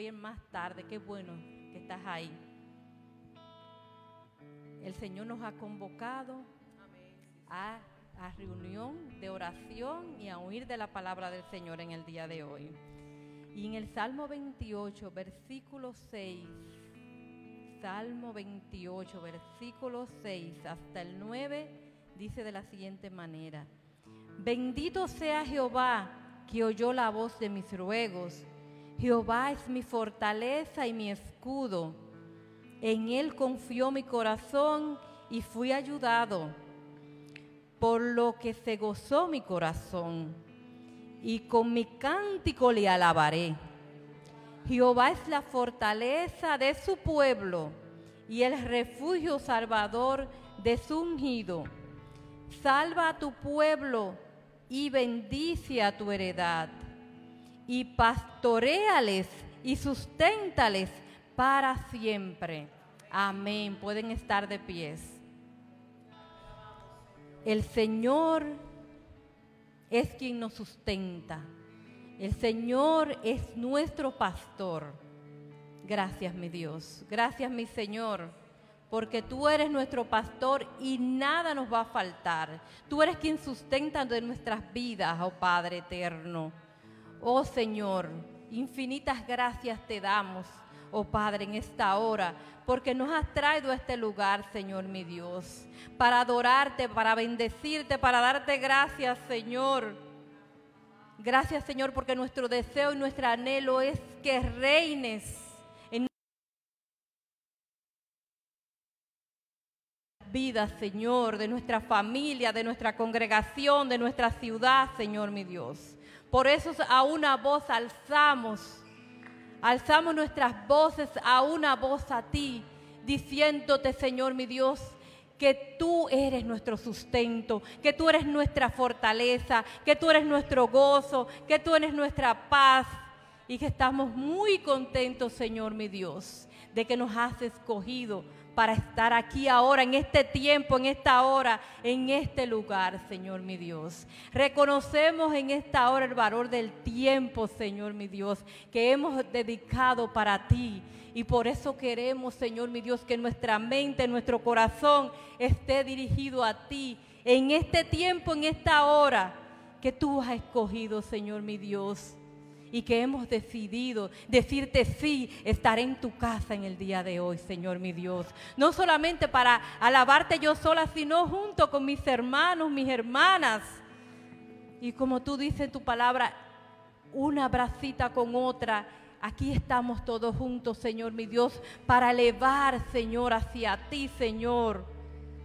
ver más tarde. Qué bueno que estás ahí. El Señor nos ha convocado a, a reunión de oración y a oír de la palabra del Señor en el día de hoy. Y en el Salmo 28, versículo 6, Salmo 28, versículo 6 hasta el 9, dice de la siguiente manera, bendito sea Jehová que oyó la voz de mis ruegos. Jehová es mi fortaleza y mi escudo. En él confió mi corazón y fui ayudado, por lo que se gozó mi corazón y con mi cántico le alabaré. Jehová es la fortaleza de su pueblo y el refugio salvador de su ungido. Salva a tu pueblo y bendice a tu heredad. Y pastoreales y susténtales para siempre. Amén. Pueden estar de pies. El Señor es quien nos sustenta. El Señor es nuestro pastor. Gracias, mi Dios. Gracias, mi Señor. Porque tú eres nuestro pastor y nada nos va a faltar. Tú eres quien sustenta de nuestras vidas, oh Padre eterno. Oh Señor, infinitas gracias te damos, oh Padre, en esta hora, porque nos has traído a este lugar, Señor mi Dios, para adorarte, para bendecirte, para darte gracias, Señor. Gracias, Señor, porque nuestro deseo y nuestro anhelo es que reines en vida, Señor, de nuestra familia, de nuestra congregación, de nuestra ciudad, Señor mi Dios. Por eso a una voz alzamos Alzamos nuestras voces a una voz a ti, diciéndote, Señor mi Dios, que tú eres nuestro sustento, que tú eres nuestra fortaleza, que tú eres nuestro gozo, que tú eres nuestra paz y que estamos muy contentos, Señor mi Dios, de que nos has escogido para estar aquí ahora, en este tiempo, en esta hora, en este lugar, Señor mi Dios. Reconocemos en esta hora el valor del tiempo, Señor mi Dios, que hemos dedicado para ti. Y por eso queremos, Señor mi Dios, que nuestra mente, nuestro corazón esté dirigido a ti en este tiempo, en esta hora que tú has escogido, Señor mi Dios y que hemos decidido decirte sí, estar en tu casa en el día de hoy, Señor mi Dios. No solamente para alabarte yo sola, sino junto con mis hermanos, mis hermanas. Y como tú dices en tu palabra, una bracita con otra. Aquí estamos todos juntos, Señor mi Dios, para elevar, Señor, hacia ti, Señor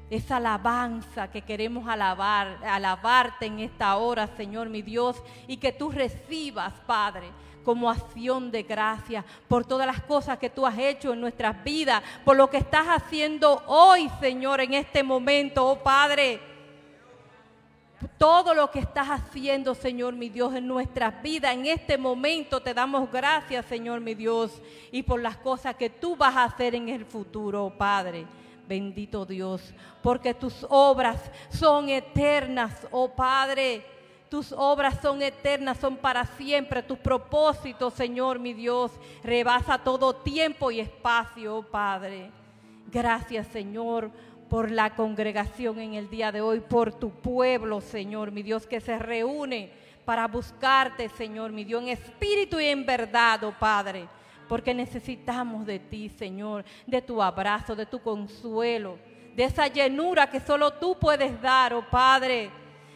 esa alabanza que queremos alabar, alabarte en esta hora, Señor mi Dios, y que tú recibas, Padre, como acción de gracia por todas las cosas que tú has hecho en nuestras vidas, por lo que estás haciendo hoy, Señor, en este momento, oh Padre. Todo lo que estás haciendo, Señor mi Dios, en nuestras vidas, en este momento te damos gracias, Señor mi Dios, y por las cosas que tú vas a hacer en el futuro, oh Padre. Bendito Dios, porque tus obras son eternas, oh Padre. Tus obras son eternas, son para siempre. Tus propósitos, Señor mi Dios, rebasa todo tiempo y espacio, oh Padre. Gracias, Señor, por la congregación en el día de hoy, por tu pueblo, Señor mi Dios, que se reúne para buscarte, Señor mi Dios, en espíritu y en verdad, oh Padre porque necesitamos de ti, Señor, de tu abrazo, de tu consuelo, de esa llenura que solo tú puedes dar, oh Padre.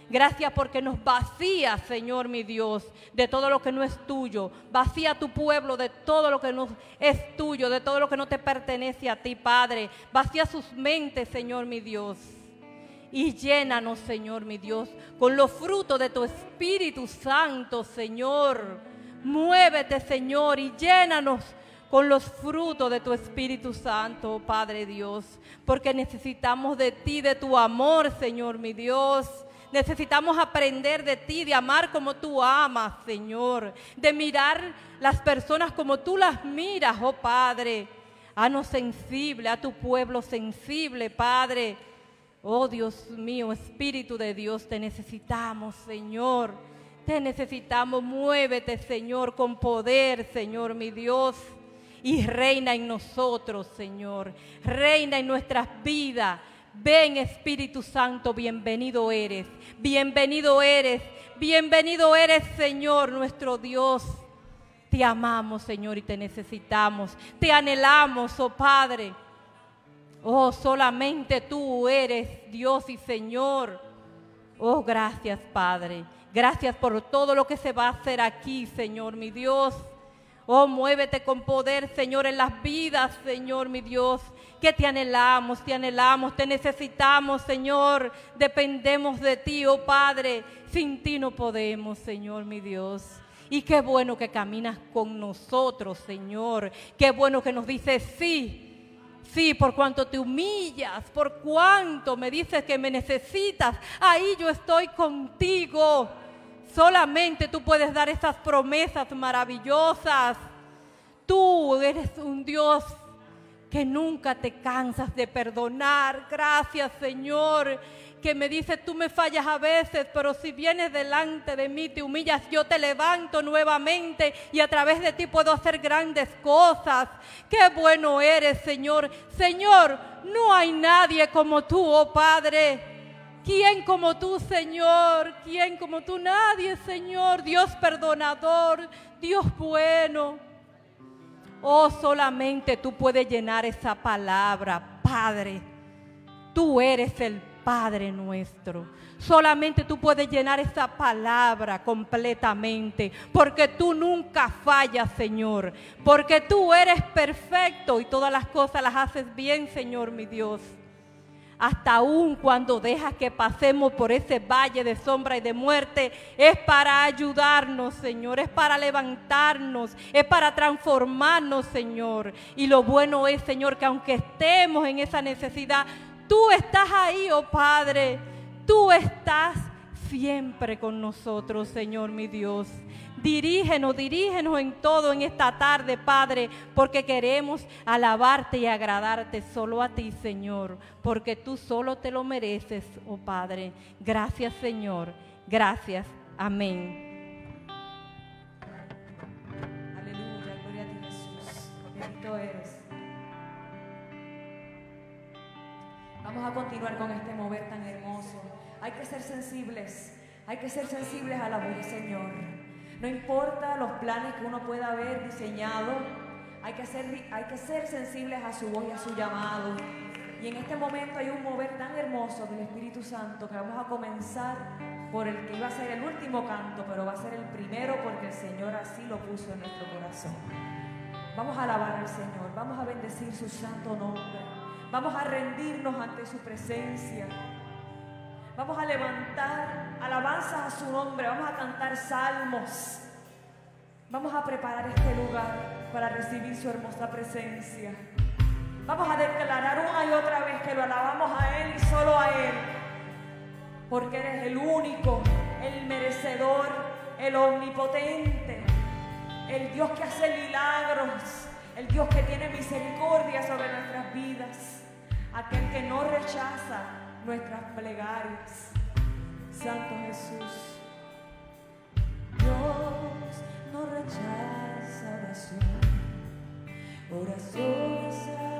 Gracias porque nos vacía, Señor mi Dios, de todo lo que no es tuyo. Vacía tu pueblo de todo lo que no es tuyo, de todo lo que no te pertenece a ti, Padre. Vacía sus mentes, Señor mi Dios. Y llénanos, Señor mi Dios, con los frutos de tu Espíritu Santo, Señor. Muévete, Señor, y llénanos con los frutos de tu Espíritu Santo, Padre Dios, porque necesitamos de ti, de tu amor, Señor, mi Dios. Necesitamos aprender de ti, de amar como tú amas, Señor, de mirar las personas como tú las miras, oh Padre. Hanos sensible, a tu pueblo sensible, Padre. Oh Dios mío, Espíritu de Dios, te necesitamos, Señor. Te necesitamos, muévete, Señor, con poder, Señor, mi Dios. Y reina en nosotros, Señor. Reina en nuestras vidas. Ven, Espíritu Santo, bienvenido eres. Bienvenido eres. Bienvenido eres, Señor, nuestro Dios. Te amamos, Señor, y te necesitamos. Te anhelamos, oh Padre. Oh, solamente tú eres Dios y Señor. Oh, gracias, Padre. Gracias por todo lo que se va a hacer aquí, Señor, mi Dios. Oh, muévete con poder, Señor, en las vidas, Señor, mi Dios. Que te anhelamos, te anhelamos, te necesitamos, Señor. Dependemos de ti, oh Padre. Sin ti no podemos, Señor, mi Dios. Y qué bueno que caminas con nosotros, Señor. Qué bueno que nos dices sí. Sí, por cuanto te humillas, por cuanto me dices que me necesitas, ahí yo estoy contigo. Solamente tú puedes dar esas promesas maravillosas. Tú eres un Dios que nunca te cansas de perdonar. Gracias, Señor que me dice, tú me fallas a veces, pero si vienes delante de mí, te humillas, yo te levanto nuevamente y a través de ti puedo hacer grandes cosas. Qué bueno eres, Señor. Señor, no hay nadie como tú, oh Padre. ¿Quién como tú, Señor? ¿Quién como tú? Nadie, Señor. Dios perdonador, Dios bueno. Oh, solamente tú puedes llenar esa palabra, Padre. Tú eres el Padre nuestro. Solamente tú puedes llenar esa palabra completamente, porque tú nunca fallas, Señor, porque tú eres perfecto y todas las cosas las haces bien, Señor, mi Dios. Hasta aún cuando dejas que pasemos por ese valle de sombra y de muerte, es para ayudarnos, Señor, es para levantarnos, es para transformarnos, Señor. Y lo bueno es, Señor, que aunque estemos en esa necesidad, Tú estás ahí, oh Padre. Tú estás siempre con nosotros, Señor mi Dios. Dirígenos, dirígenos en todo en esta tarde, Padre, porque queremos alabarte y agradarte solo a ti, Señor, porque tú solo te lo mereces, oh Padre. Gracias, Señor. Gracias. Amén. Aleluya, gloria a ti, Jesús. Bendito eres. Vamos a continuar con este mover tan hermoso. Hay que ser sensibles, hay que ser sensibles a la voz del Señor. No importa los planes que uno pueda haber diseñado, hay que, ser, hay que ser sensibles a su voz y a su llamado. Y en este momento hay un mover tan hermoso del Espíritu Santo que vamos a comenzar por el que iba a ser el último canto, pero va a ser el primero porque el Señor así lo puso en nuestro corazón. Vamos a alabar al Señor, vamos a bendecir su santo nombre. Vamos a rendirnos ante su presencia. Vamos a levantar alabanzas a su nombre. Vamos a cantar salmos. Vamos a preparar este lugar para recibir su hermosa presencia. Vamos a declarar una y otra vez que lo alabamos a Él y solo a Él. Porque eres el único, el merecedor, el omnipotente, el Dios que hace milagros, el Dios que tiene misericordia sobre nuestras vidas aquel que no rechaza nuestras plegarias. Santo Jesús. Dios no rechaza oración, oración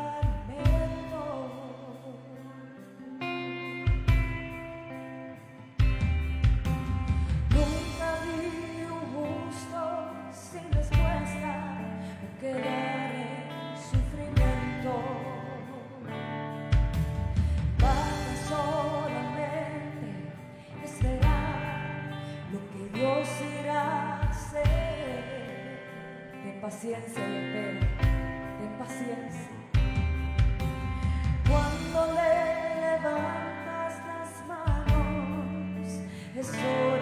paciencia y espera, ten paciencia. Cuando le levantas las manos, es hora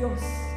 Dios,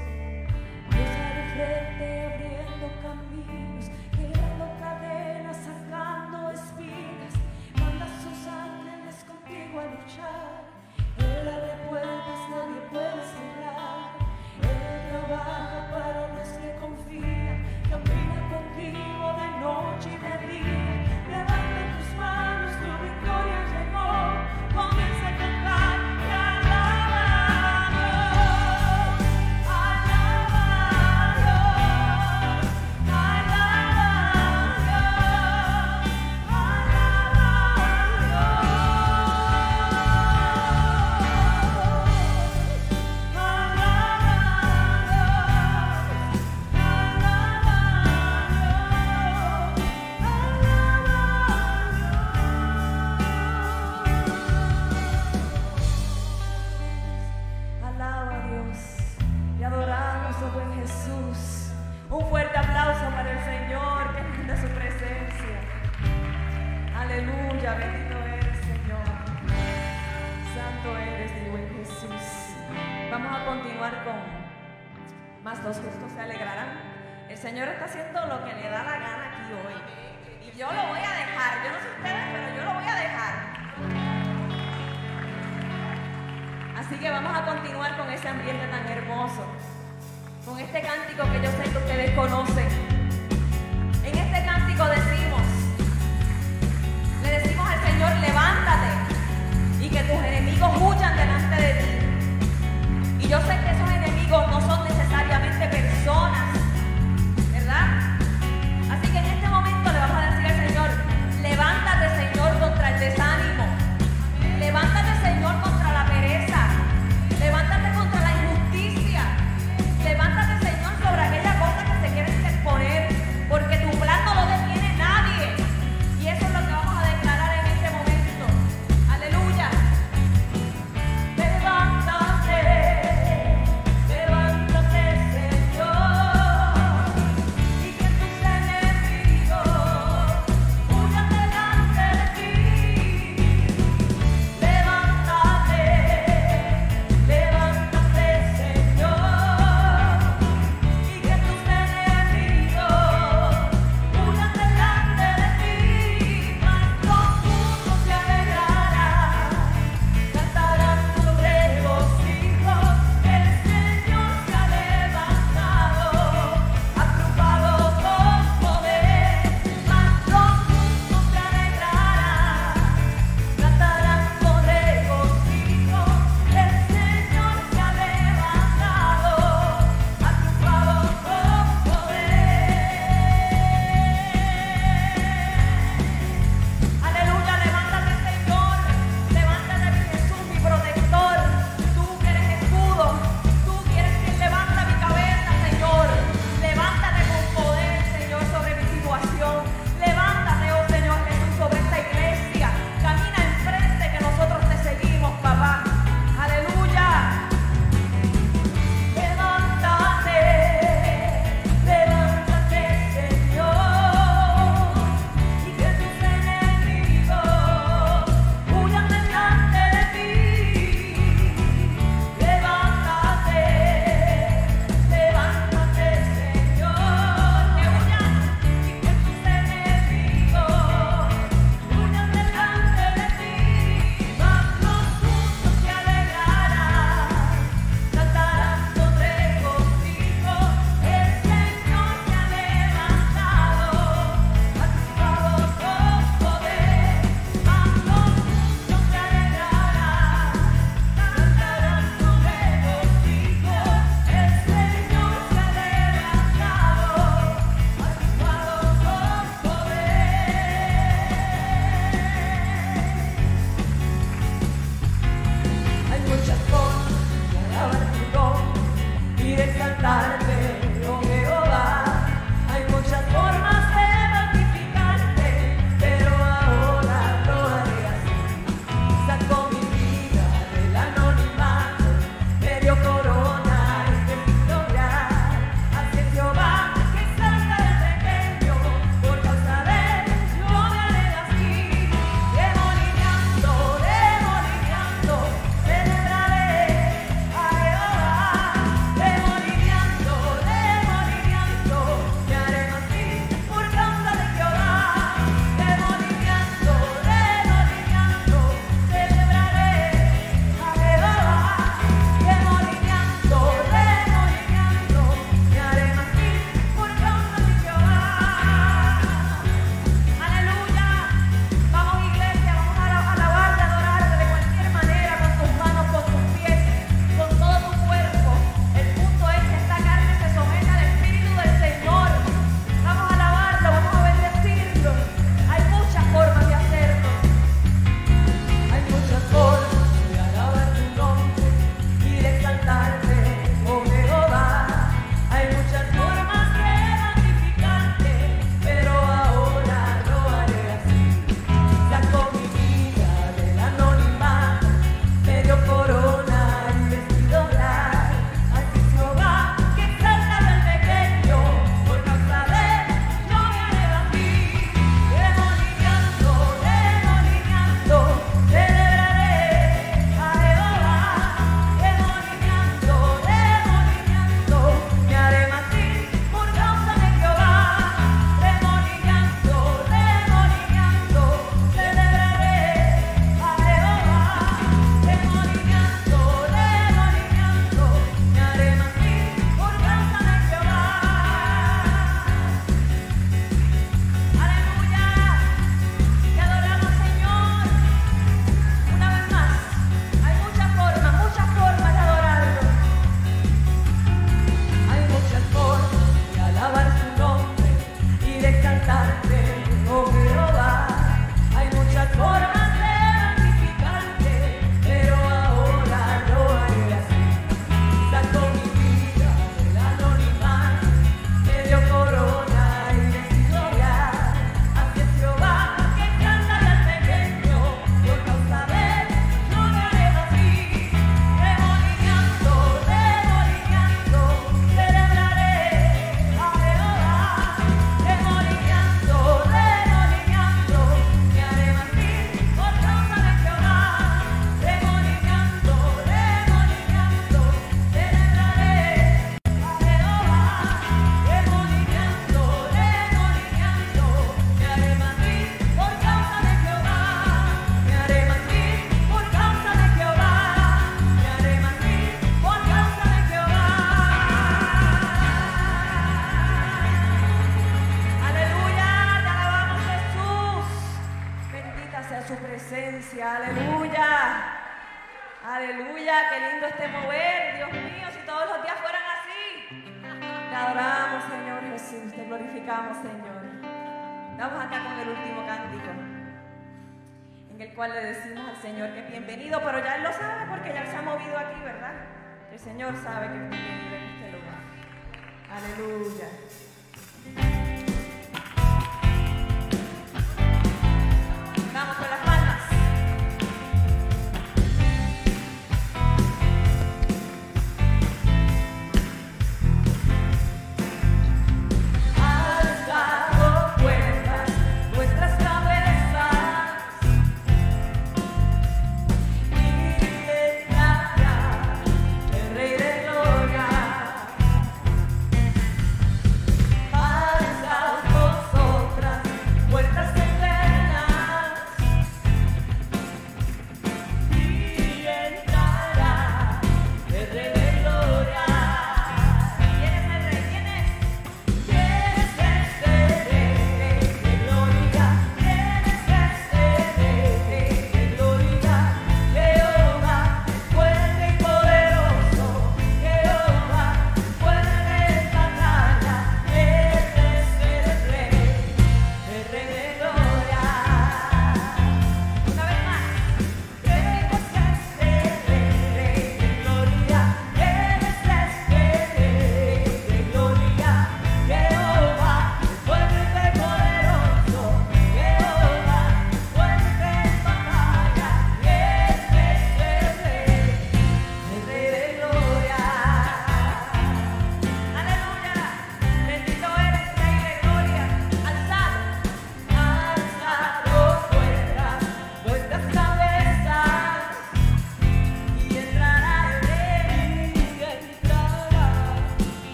le decimos al Señor que es bienvenido, pero ya Él lo sabe porque ya se ha movido aquí, ¿verdad? El Señor sabe que es bienvenido en este lugar. Aleluya.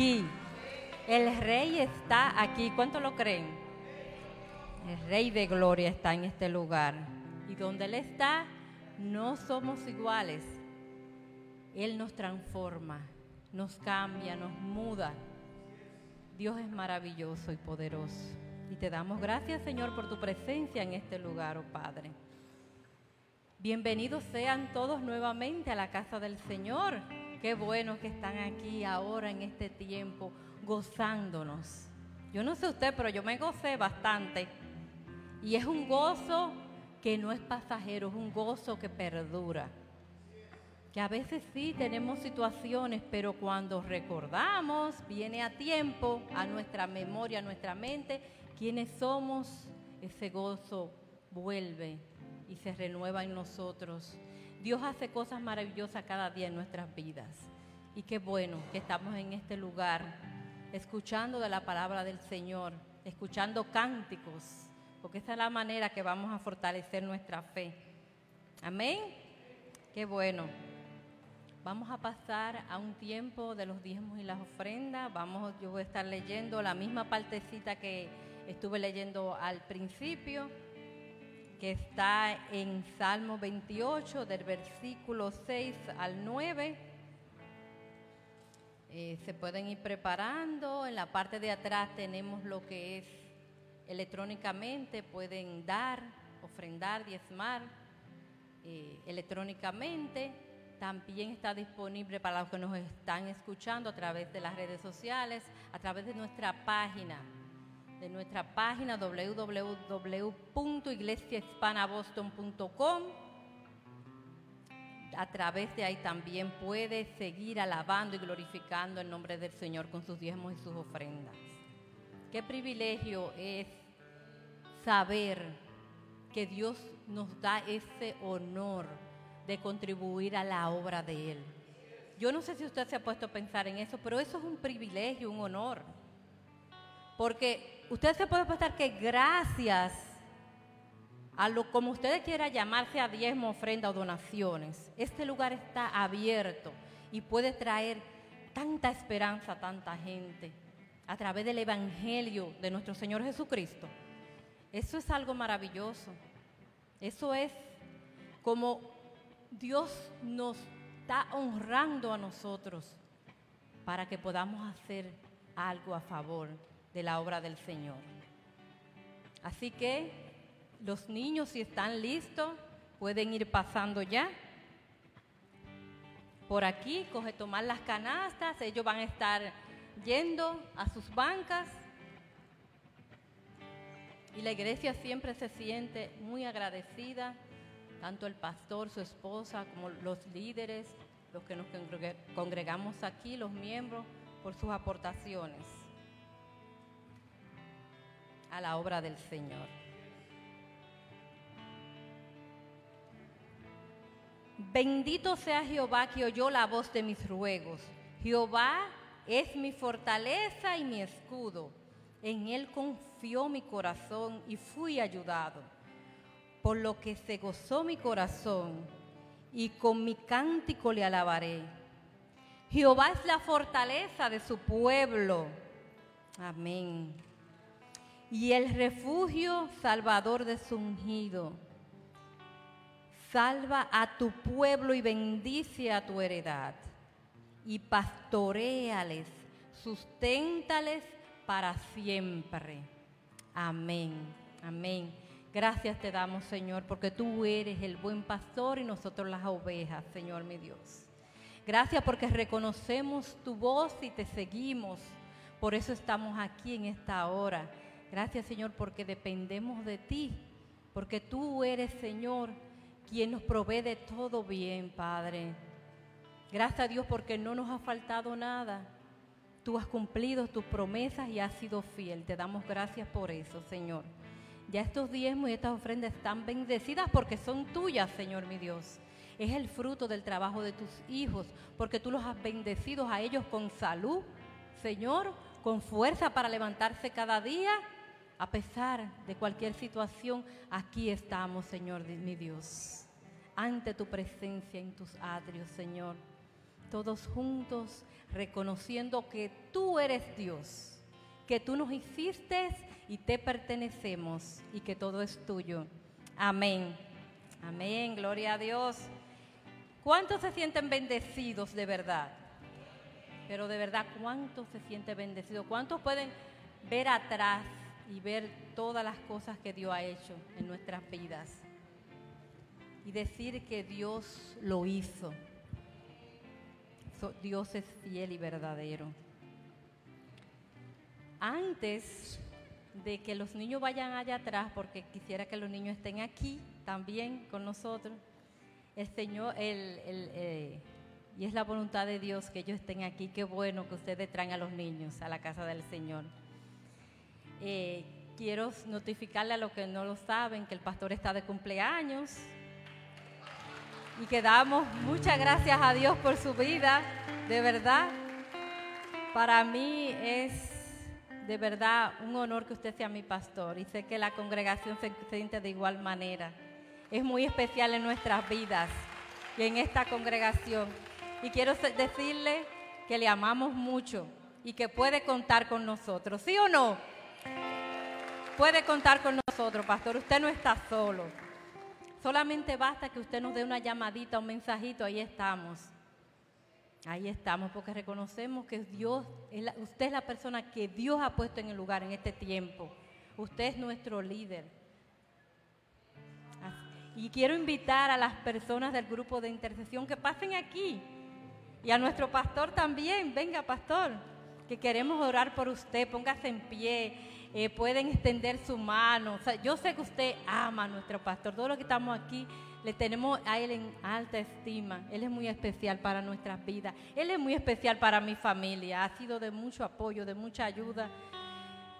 El rey está aquí. ¿Cuánto lo creen? El rey de gloria está en este lugar. Y donde Él está, no somos iguales. Él nos transforma, nos cambia, nos muda. Dios es maravilloso y poderoso. Y te damos gracias, Señor, por tu presencia en este lugar, oh Padre. Bienvenidos sean todos nuevamente a la casa del Señor. Qué bueno que están aquí ahora en este tiempo gozándonos. Yo no sé usted, pero yo me gocé bastante. Y es un gozo que no es pasajero, es un gozo que perdura. Que a veces sí tenemos situaciones, pero cuando recordamos, viene a tiempo, a nuestra memoria, a nuestra mente, quiénes somos, ese gozo vuelve y se renueva en nosotros. Dios hace cosas maravillosas cada día en nuestras vidas. Y qué bueno que estamos en este lugar, escuchando de la palabra del Señor, escuchando cánticos, porque esa es la manera que vamos a fortalecer nuestra fe. Amén. Qué bueno. Vamos a pasar a un tiempo de los diezmos y las ofrendas. Vamos, yo voy a estar leyendo la misma partecita que estuve leyendo al principio que está en Salmo 28, del versículo 6 al 9. Eh, se pueden ir preparando. En la parte de atrás tenemos lo que es electrónicamente, pueden dar, ofrendar, diezmar eh, electrónicamente. También está disponible para los que nos están escuchando a través de las redes sociales, a través de nuestra página de nuestra página www.iglesiahispanaboston.com. A través de ahí también puede seguir alabando y glorificando el nombre del Señor con sus diezmos y sus ofrendas. Qué privilegio es saber que Dios nos da ese honor de contribuir a la obra de Él. Yo no sé si usted se ha puesto a pensar en eso, pero eso es un privilegio, un honor. Porque usted se puede pensar que gracias a lo como usted quiera llamarse a diezmo, ofrenda o donaciones, este lugar está abierto y puede traer tanta esperanza a tanta gente a través del Evangelio de nuestro Señor Jesucristo. Eso es algo maravilloso. Eso es como Dios nos está honrando a nosotros para que podamos hacer algo a favor de la obra del Señor. Así que los niños, si están listos, pueden ir pasando ya. Por aquí, coge tomar las canastas, ellos van a estar yendo a sus bancas. Y la iglesia siempre se siente muy agradecida, tanto el pastor, su esposa, como los líderes, los que nos congregamos aquí, los miembros, por sus aportaciones a la obra del Señor. Bendito sea Jehová que oyó la voz de mis ruegos. Jehová es mi fortaleza y mi escudo. En él confió mi corazón y fui ayudado. Por lo que se gozó mi corazón y con mi cántico le alabaré. Jehová es la fortaleza de su pueblo. Amén y el refugio salvador de su ungido. Salva a tu pueblo y bendice a tu heredad. Y pastoreales, susténtales para siempre. Amén. Amén. Gracias te damos, Señor, porque tú eres el buen pastor y nosotros las ovejas, Señor mi Dios. Gracias porque reconocemos tu voz y te seguimos. Por eso estamos aquí en esta hora Gracias Señor porque dependemos de ti, porque tú eres Señor quien nos provee de todo bien, Padre. Gracias a Dios porque no nos ha faltado nada. Tú has cumplido tus promesas y has sido fiel. Te damos gracias por eso, Señor. Ya estos diezmos y estas ofrendas están bendecidas porque son tuyas, Señor mi Dios. Es el fruto del trabajo de tus hijos, porque tú los has bendecido a ellos con salud, Señor, con fuerza para levantarse cada día a pesar de cualquier situación, aquí estamos, Señor mi Dios, ante tu presencia en tus atrios, Señor. Todos juntos reconociendo que tú eres Dios, que tú nos hiciste y te pertenecemos y que todo es tuyo. Amén. Amén, gloria a Dios. ¿Cuántos se sienten bendecidos de verdad? Pero de verdad, ¿cuántos se sienten bendecidos? ¿Cuántos pueden ver atrás y ver todas las cosas que Dios ha hecho en nuestras vidas? Y decir que Dios lo hizo. Dios es fiel y verdadero. Antes de que los niños vayan allá atrás, porque quisiera que los niños estén aquí también con nosotros, el Señor, el, eh, y es la voluntad de Dios que ellos estén aquí. Qué bueno que ustedes traen a los niños a la casa del Señor. Eh, quiero notificarle a los que no lo saben que el pastor está de cumpleaños y que damos muchas gracias a Dios por su vida, de verdad. Para mí es de verdad un honor que usted sea mi pastor y sé que la congregación se siente de igual manera. Es muy especial en nuestras vidas y en esta congregación. Y quiero decirle que le amamos mucho y que puede contar con nosotros, ¿sí o no? Puede contar con nosotros, pastor. Usted no está solo. Solamente basta que usted nos dé una llamadita, un mensajito, ahí estamos. Ahí estamos, porque reconocemos que Dios, usted es la persona que Dios ha puesto en el lugar en este tiempo. Usted es nuestro líder. Y quiero invitar a las personas del grupo de intercesión que pasen aquí. Y a nuestro pastor también. Venga, pastor, que queremos orar por usted. Póngase en pie. Eh, pueden extender su mano. yo sé que usted ama a nuestro pastor. Todos los que estamos aquí le tenemos a Él en alta estima. Él es muy especial para nuestras vidas. Él es muy especial para mi familia. Ha sido de mucho apoyo, de mucha ayuda.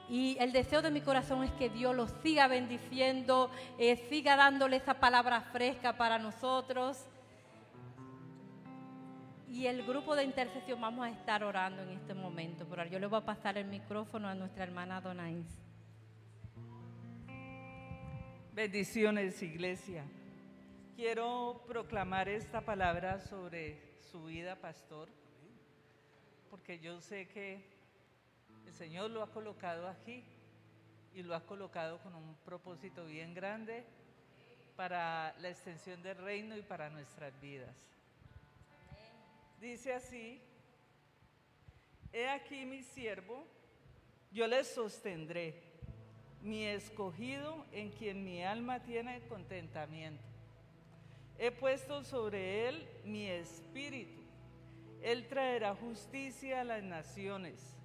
Y el deseo de mi corazón es que Dios los siga bendiciendo, eh, siga dándole esa palabra fresca para nosotros. Y el grupo de intercesión vamos a estar orando en este momento. Pero yo le voy a pasar el micrófono a nuestra hermana Donaís. Bendiciones, iglesia. Quiero proclamar esta palabra sobre su vida, pastor, porque yo sé que el Señor lo ha colocado aquí y lo ha colocado con un propósito bien grande para la extensión del reino y para nuestras vidas. Dice así, he aquí mi siervo, yo le sostendré, mi escogido en quien mi alma tiene contentamiento. He puesto sobre él mi espíritu. Él traerá justicia a las naciones.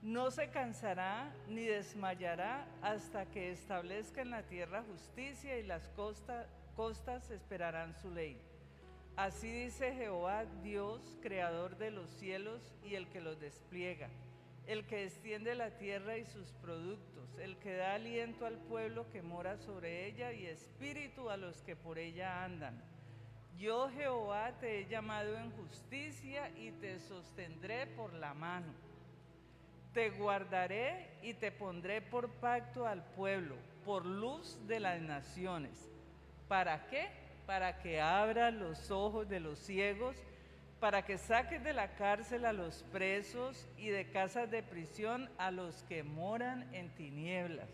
No se cansará ni desmayará hasta que establezca en la tierra justicia y las costas esperarán su ley. Así dice Jehová, Dios, creador de los cielos y el que los despliega el que extiende la tierra y sus productos, el que da aliento al pueblo que mora sobre ella y espíritu a los que por ella andan. Yo Jehová te he llamado en justicia y te sostendré por la mano. Te guardaré y te pondré por pacto al pueblo, por luz de las naciones. ¿Para qué? Para que abra los ojos de los ciegos para que saques de la cárcel a los presos y de casas de prisión a los que moran en tinieblas.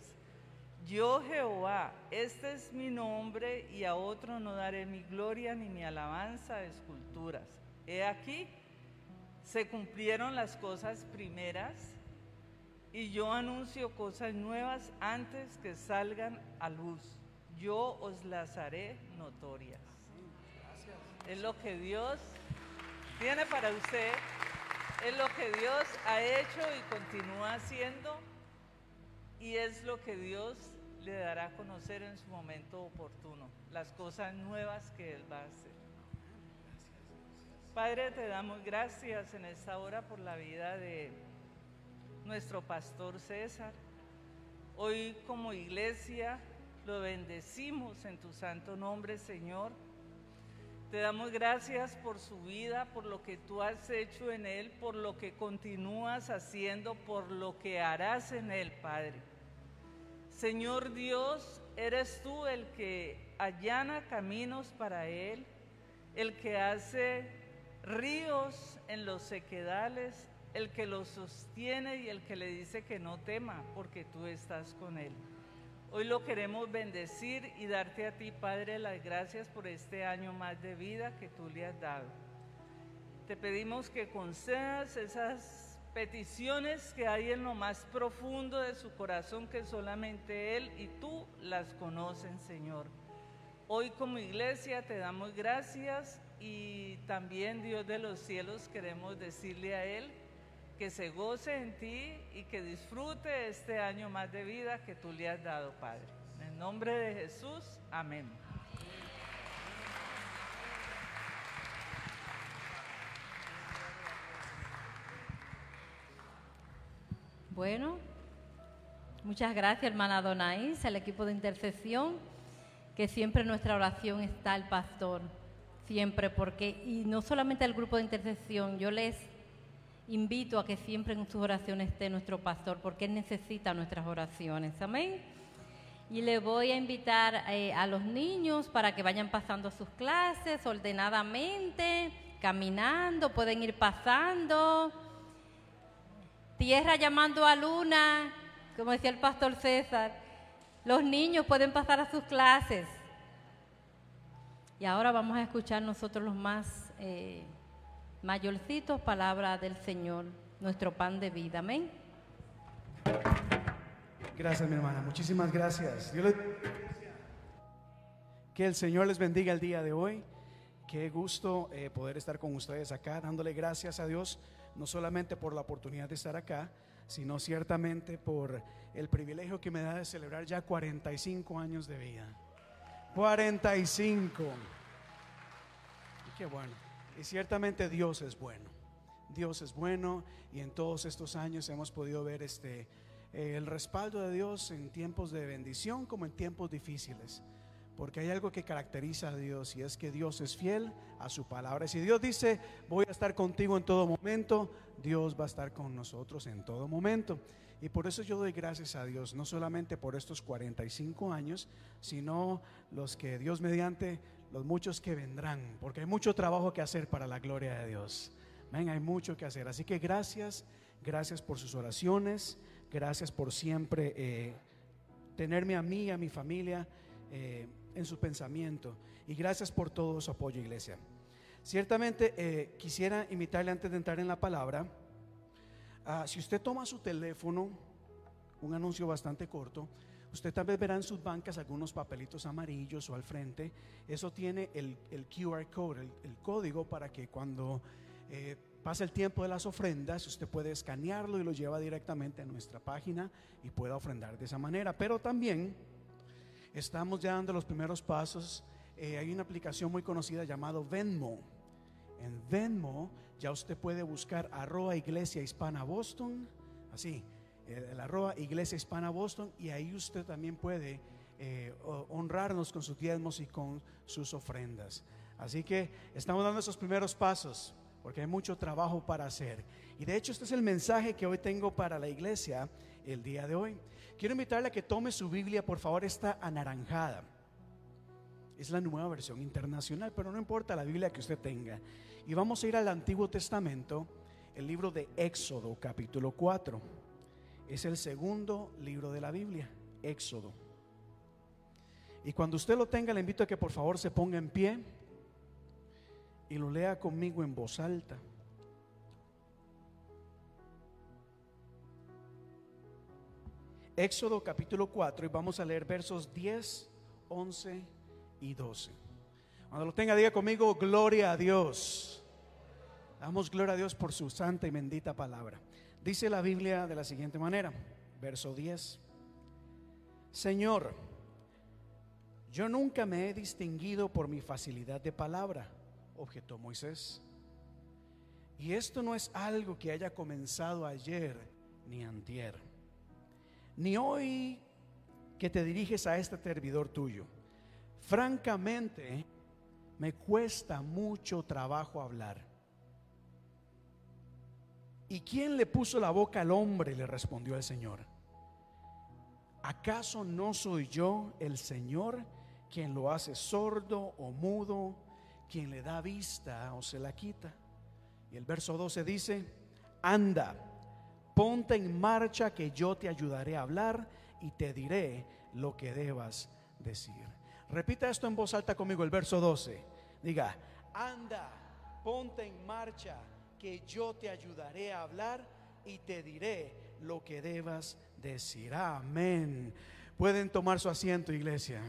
Yo Jehová, este es mi nombre y a otro no daré mi gloria ni mi alabanza de esculturas. He aquí, se cumplieron las cosas primeras y yo anuncio cosas nuevas antes que salgan a luz. Yo os las haré notorias. Es lo que Dios tiene para usted es lo que Dios ha hecho y continúa haciendo y es lo que Dios le dará a conocer en su momento oportuno, las cosas nuevas que Él va a hacer. Padre, te damos gracias en esta hora por la vida de nuestro pastor César. Hoy como iglesia lo bendecimos en tu santo nombre, Señor te damos gracias por su vida, por lo que tú has hecho en él, por lo que continúas haciendo, por lo que harás en él, Padre. Señor Dios, eres tú el que allana caminos para él, el que hace ríos en los sequedales, el que lo sostiene y el que le dice que no tema, porque tú estás con él. Hoy lo queremos bendecir y darte a ti, Padre, las gracias por este año más de vida que tú le has dado. Te pedimos que concedas esas peticiones que hay en lo más profundo de su corazón que solamente Él y tú las conocen, Señor. Hoy como iglesia te damos gracias y también Dios de los cielos queremos decirle a Él que se goce en ti y que disfrute este año más de vida que tú le has dado, Padre. En el nombre de Jesús, amén. Bueno, muchas gracias, hermana Donaís, al equipo de intercesión, que siempre nuestra oración está el pastor, siempre, porque, y no solamente el grupo de intercesión, yo les invito a que siempre en sus oraciones esté nuestro pastor, porque él necesita nuestras oraciones, amén. Y le voy a invitar eh, a los niños para que vayan pasando sus clases ordenadamente, caminando, pueden ir pasando tierra llamando a luna, como decía el pastor César. Los niños pueden pasar a sus clases. Y ahora vamos a escuchar nosotros los más eh, mayorcitos palabra del Señor, nuestro pan de vida. Amén. Gracias, mi hermana. Muchísimas gracias. Que el Señor les bendiga el día de hoy. Qué gusto eh, poder estar con ustedes acá, dándole gracias a Dios no solamente por la oportunidad de estar acá, sino ciertamente por el privilegio que me da de celebrar ya 45 años de vida. 45. Y qué bueno. Y ciertamente Dios es bueno. Dios es bueno y en todos estos años hemos podido ver este eh, el respaldo de Dios en tiempos de bendición como en tiempos difíciles. Porque hay algo que caracteriza a Dios y es que Dios es fiel a su palabra. Si Dios dice, voy a estar contigo en todo momento, Dios va a estar con nosotros en todo momento. Y por eso yo doy gracias a Dios, no solamente por estos 45 años, sino los que Dios mediante, los muchos que vendrán, porque hay mucho trabajo que hacer para la gloria de Dios. Ven, hay mucho que hacer. Así que gracias, gracias por sus oraciones, gracias por siempre eh, tenerme a mí, a mi familia. Eh, en su pensamiento. Y gracias por todo su apoyo, iglesia. Ciertamente eh, quisiera invitarle antes de entrar en la palabra, ah, si usted toma su teléfono, un anuncio bastante corto, usted tal vez verá en sus bancas algunos papelitos amarillos o al frente. Eso tiene el, QR code, el, código para que cuando eh, pase el tiempo de las ofrendas, usted puede escanearlo y lo lleva directamente a nuestra página y pueda ofrendar de esa manera. Pero también Estamos ya dando los primeros pasos. Eh, hay una aplicación muy conocida llamado Venmo. En Venmo ya usted puede buscar arroba iglesia hispana Boston, así, el, arroba iglesia hispana Boston, y ahí usted también puede eh, honrarnos con sus diezmos y con sus ofrendas. Así que estamos dando esos primeros pasos porque hay mucho trabajo para hacer. Y de hecho este es el mensaje que hoy tengo para la iglesia el día de hoy. Quiero invitarle a que tome su Biblia, por favor, esta anaranjada. Es la nueva versión internacional, pero no importa la Biblia que usted tenga. Y vamos a ir al Antiguo Testamento, el libro de Éxodo, capítulo 4. Es el segundo libro de la Biblia, Éxodo. Y cuando usted lo tenga, le invito a que por favor se ponga en pie y lo lea conmigo en voz alta. Éxodo capítulo 4 y vamos a leer versos 10, 11 y 12. Cuando lo tenga, diga conmigo, gloria a Dios. Damos gloria a Dios por su santa y bendita palabra. Dice la Biblia de la siguiente manera, verso 10. Señor, yo nunca me he distinguido por mi facilidad de palabra, objetó Moisés. Y esto no es algo que haya comenzado ayer ni antier ni hoy que te diriges a este servidor tuyo. Francamente, me cuesta mucho trabajo hablar. ¿Y quién le puso la boca al hombre? Le respondió el Señor. ¿Acaso no soy yo el Señor quien lo hace sordo o mudo, quien le da vista o se la quita? Y el verso 12 dice, anda ponte en marcha que yo te ayudaré a hablar y te diré lo que debas decir. Repita esto en voz alta conmigo, el verso 12. Diga, anda, ponte en marcha, que yo te ayudaré a hablar y te diré lo que debas decir. Amén. Pueden tomar su asiento, iglesia.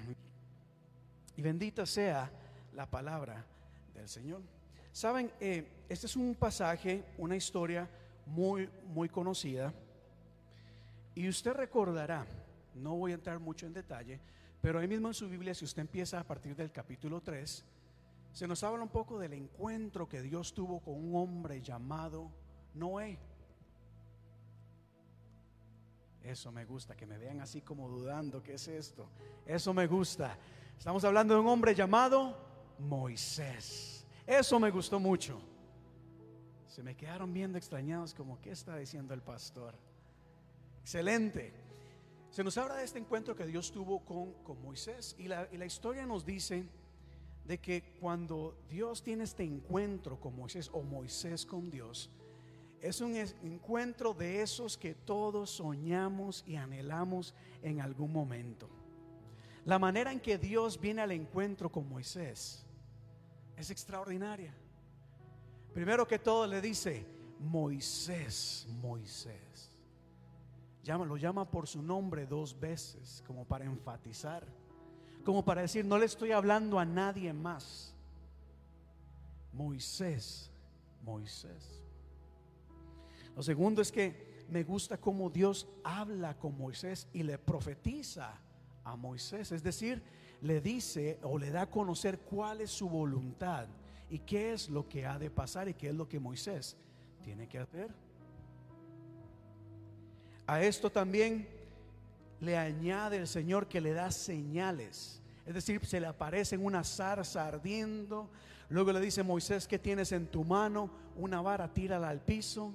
Y bendita sea la palabra del Señor. Saben, eh, este es un pasaje, una historia muy, muy conocida. Y usted recordará, no voy a entrar mucho en detalle, pero ahí mismo en su Biblia, si usted empieza a partir del capítulo 3, se nos habla un poco del encuentro que Dios tuvo con un hombre llamado Noé. Eso me gusta, que me vean así como dudando, ¿qué es esto? Eso me gusta. Estamos hablando de un hombre llamado Moisés. Eso me gustó mucho. Se me quedaron viendo extrañados como, ¿qué está diciendo el pastor? Excelente. Se nos habla de este encuentro que Dios tuvo con, con Moisés y la, y la historia nos dice de que cuando Dios tiene este encuentro con Moisés o Moisés con Dios, es un encuentro de esos que todos soñamos y anhelamos en algún momento. La manera en que Dios viene al encuentro con Moisés es extraordinaria. Primero que todo le dice, Moisés, Moisés. Lo llama por su nombre dos veces, como para enfatizar, como para decir, no le estoy hablando a nadie más. Moisés, Moisés. Lo segundo es que me gusta cómo Dios habla con Moisés y le profetiza a Moisés. Es decir, le dice o le da a conocer cuál es su voluntad y qué es lo que ha de pasar y qué es lo que Moisés tiene que hacer. A esto también le añade el Señor que le da señales. Es decir, se le aparece en una zarza ardiendo. Luego le dice Moisés, ¿qué tienes en tu mano? Una vara, tírala al piso.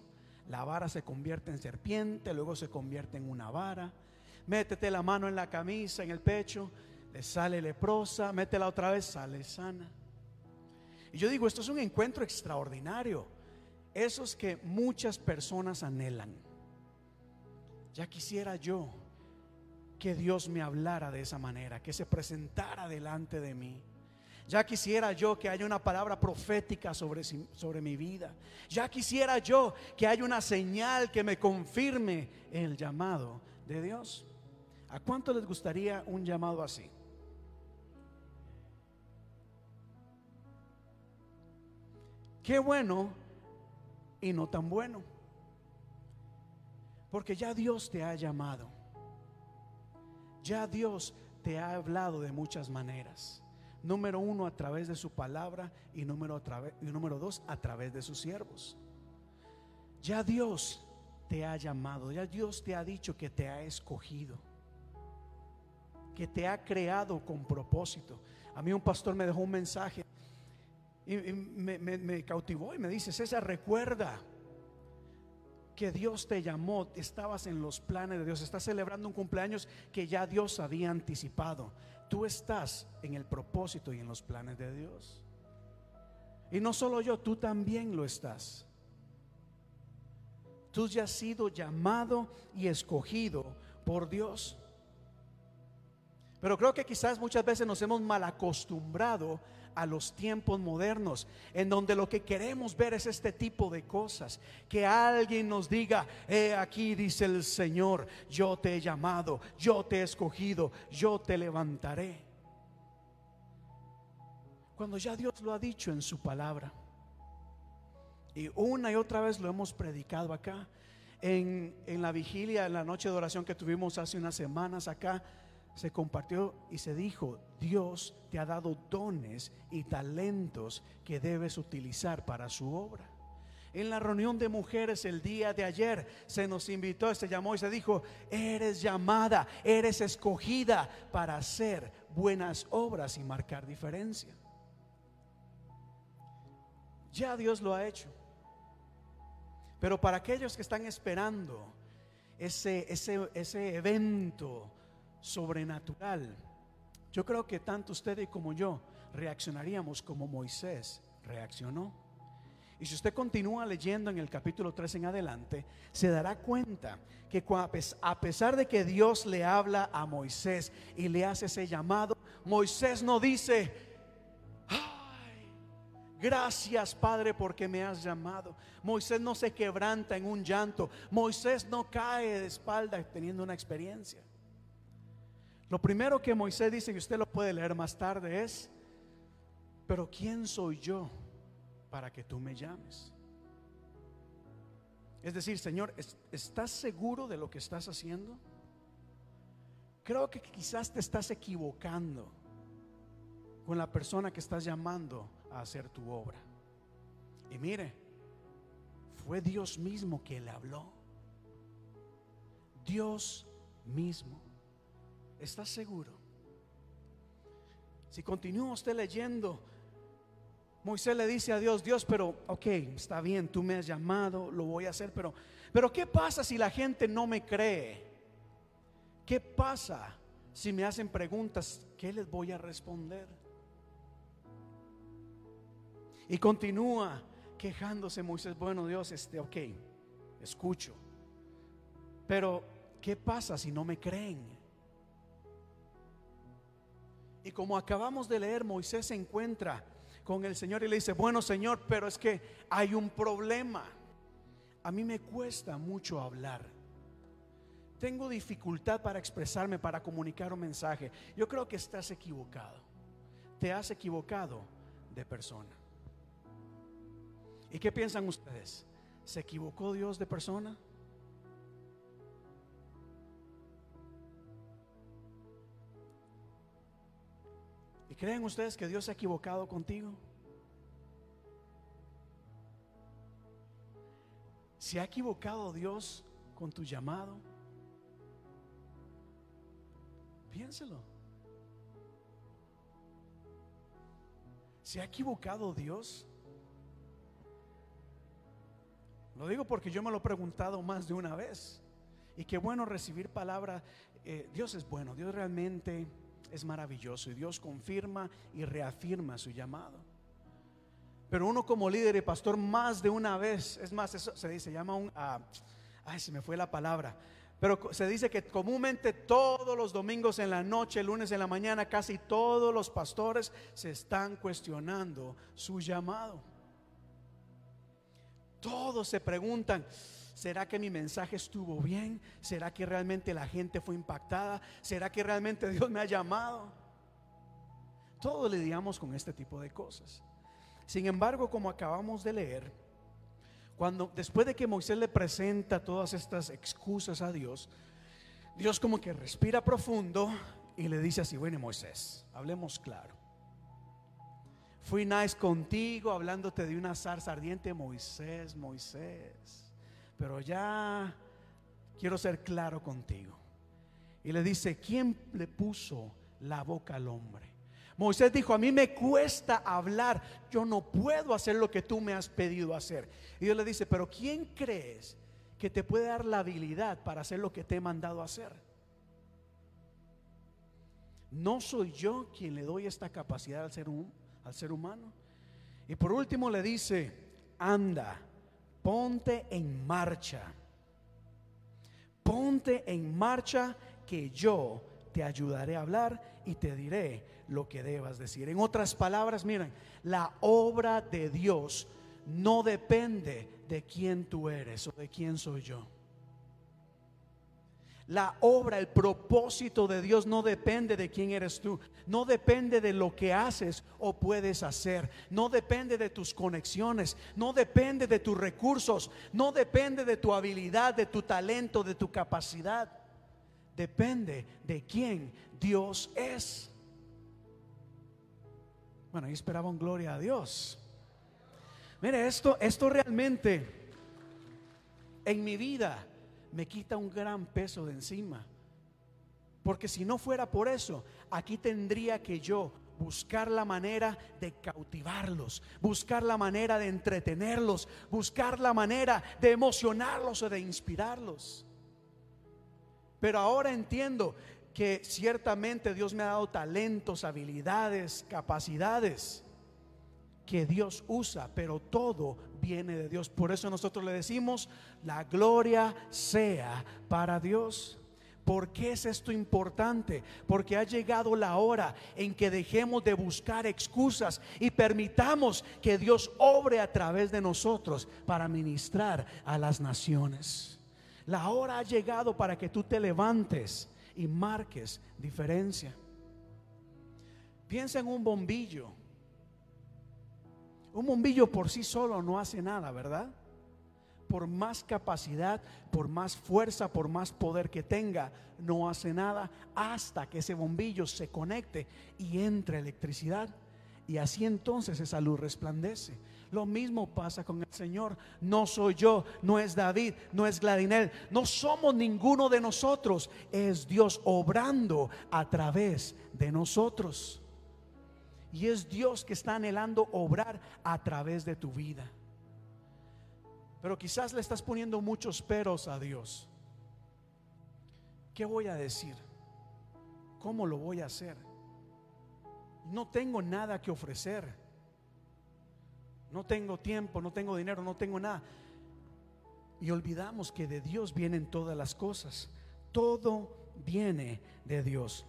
La vara se convierte en serpiente, luego se convierte en una vara. Métete la mano en la camisa, en el pecho, le sale leprosa, métela otra vez, sale sana. Y yo digo, esto es un encuentro extraordinario. Esos que muchas personas anhelan. Ya quisiera yo que Dios me hablara de esa manera, que se presentara delante de mí. Ya quisiera yo que haya una palabra profética sobre, sobre mi vida. Ya quisiera yo que haya una señal que me confirme el llamado de Dios. ¿A cuánto les gustaría un llamado así? Qué bueno y no tan bueno. Porque ya Dios te ha llamado. Ya Dios te ha hablado de muchas maneras. Número uno, a través de su palabra. Y número, y número dos, a través de sus siervos. Ya Dios te ha llamado. Ya Dios te ha dicho que te ha escogido. Que te ha creado con propósito. A mí un pastor me dejó un mensaje. Y, me, me cautivó y me dice, César, recuerda que Dios te llamó, estabas en los planes de Dios, estás celebrando un cumpleaños que ya Dios había anticipado. Tú estás en el propósito y en los planes de Dios. Y no solo yo, tú también lo estás. Tú ya has sido llamado y escogido por Dios. Pero creo que quizás muchas veces nos hemos mal acostumbrado a los tiempos modernos, en donde lo que queremos ver es este tipo de cosas. Que alguien nos diga, he aquí dice el Señor, yo te he llamado, yo te he escogido, yo te levantaré. Cuando ya Dios lo ha dicho en su palabra. Y una y otra vez lo hemos predicado acá. En, en la vigilia, en la noche de oración que tuvimos hace unas semanas acá, se compartió y se dijo, Dios te ha dado dones y talentos que debes utilizar para su obra. En la reunión de mujeres el día de ayer se nos invitó, se llamó y se dijo, eres llamada, eres escogida para hacer buenas obras y marcar diferencia. Ya Dios lo ha hecho. Pero para aquellos que están esperando ese, ese, ese evento, sobrenatural, yo creo que tanto ustedes como yo reaccionaríamos como Moisés reaccionó. Y si usted continúa leyendo en el capítulo 3 en adelante, se dará cuenta que a pesar de que Dios le habla a Moisés y le hace ese llamado, Moisés no dice, ay, gracias Padre porque me has llamado. Moisés no se quebranta en un llanto. Moisés no cae de espalda teniendo una experiencia. Lo primero que Moisés dice, y usted lo puede leer más tarde, es, pero ¿quién soy yo? para que tú me llames. Es decir, Señor, ¿estás seguro de lo que estás haciendo? Creo que quizás te estás equivocando con la persona que estás llamando a hacer tu obra. Y mire, fue Dios mismo que le habló. Dios mismo. ¿Estás seguro? Si continúa usted leyendo Moisés le dice a Dios, Dios, pero ok, está bien, tú me has llamado, lo voy a hacer, pero, pero ¿qué pasa si la gente no me cree? ¿Qué pasa si me hacen preguntas? ¿Qué les voy a responder? Y continúa quejándose Moisés, bueno Dios, este, ok, escucho, pero ¿qué pasa si no me creen? Y como acabamos de leer, Moisés se encuentra con el Señor y le dice, bueno Señor, pero es que hay un problema. A mí me cuesta mucho hablar. Tengo dificultad para expresarme, para comunicar un mensaje. Yo creo que estás equivocado. Te has equivocado de persona. ¿Y qué piensan ustedes? ¿Se equivocó Dios de persona? Creen ustedes que Dios se ha equivocado contigo? ¿Se ha equivocado Dios con tu llamado? Piénselo. ¿Se ha equivocado Dios? Lo digo porque yo me lo he preguntado más de una vez. Y qué bueno recibir palabra. Eh, Dios es bueno, Dios realmente es maravilloso y Dios confirma y reafirma su llamado. Pero uno como líder y pastor más de una vez, es más, eso se dice, llama un, ah, ay, se me fue la palabra, pero se dice que comúnmente todos los domingos en la noche, lunes en la mañana, casi todos los pastores se están cuestionando su llamado. Todos se preguntan, ¿Será que mi mensaje estuvo bien? ¿Será que realmente la gente fue impactada? ¿Será que realmente Dios me ha llamado? Todos lidiamos con este tipo de cosas. Sin embargo, como acabamos de leer, cuando después de que Moisés le presenta todas estas excusas a Dios, Dios como que respira profundo y le dice así, bueno Moisés, hablemos claro. Fui nice contigo hablándote de una zarza ardiente, Moisés, Moisés pero ya quiero ser claro contigo. Y le dice, ¿quién le puso la boca al hombre? Moisés dijo, a mí me cuesta hablar, yo no puedo hacer lo que tú me has pedido hacer. Y Dios le dice, pero ¿quién crees que te puede dar la habilidad para hacer lo que te he mandado hacer? No soy yo quien le doy esta capacidad al ser, al ser humano. Y por último le dice, anda ponte en marcha. Ponte en marcha que yo te ayudaré a hablar y te diré lo que debas decir. En otras palabras, miren, la obra de Dios no depende de quién tú eres o de quién soy yo. La obra, el propósito de Dios no depende de quién eres tú, no depende de lo que haces o puedes hacer, no depende de tus conexiones, no depende de tus recursos, no depende de tu habilidad, de tu talento, de tu capacidad. Depende de quién Dios es. Bueno, ahí esperaba un gloria a Dios. Mire, esto, esto realmente en mi vida me quita un gran peso de encima. Porque si no fuera por eso, aquí tendría que yo buscar la manera de cautivarlos, buscar la manera de entretenerlos, buscar la manera de emocionarlos o de inspirarlos. Pero ahora entiendo que ciertamente Dios me ha dado talentos, habilidades, capacidades. que Dios usa, pero todo viene de Dios. Por eso nosotros le decimos, la gloria sea para Dios. ¿Por qué es esto importante? Porque ha llegado la hora en que dejemos de buscar excusas y permitamos que Dios obre a través de nosotros para ministrar a las naciones. La hora ha llegado para que tú te levantes y marques diferencia. Piensa en un bombillo. Un bombillo por sí solo no hace nada, ¿verdad? por más capacidad, por más fuerza, por más poder que tenga, no hace nada hasta que ese bombillo se conecte y entre electricidad. Y así entonces esa luz resplandece. Lo mismo pasa con el Señor. No soy yo, no es David, no es Gladinel, no somos ninguno de nosotros. Es Dios obrando a través de nosotros. Y es Dios que está anhelando obrar a través de tu vida. Pero quizás le estás poniendo muchos peros a Dios. ¿Qué voy a decir? ¿Cómo lo voy a hacer? No tengo nada que ofrecer. No tengo tiempo, no tengo dinero, no tengo nada. Y olvidamos que de Dios vienen todas las cosas. Todo viene de Dios.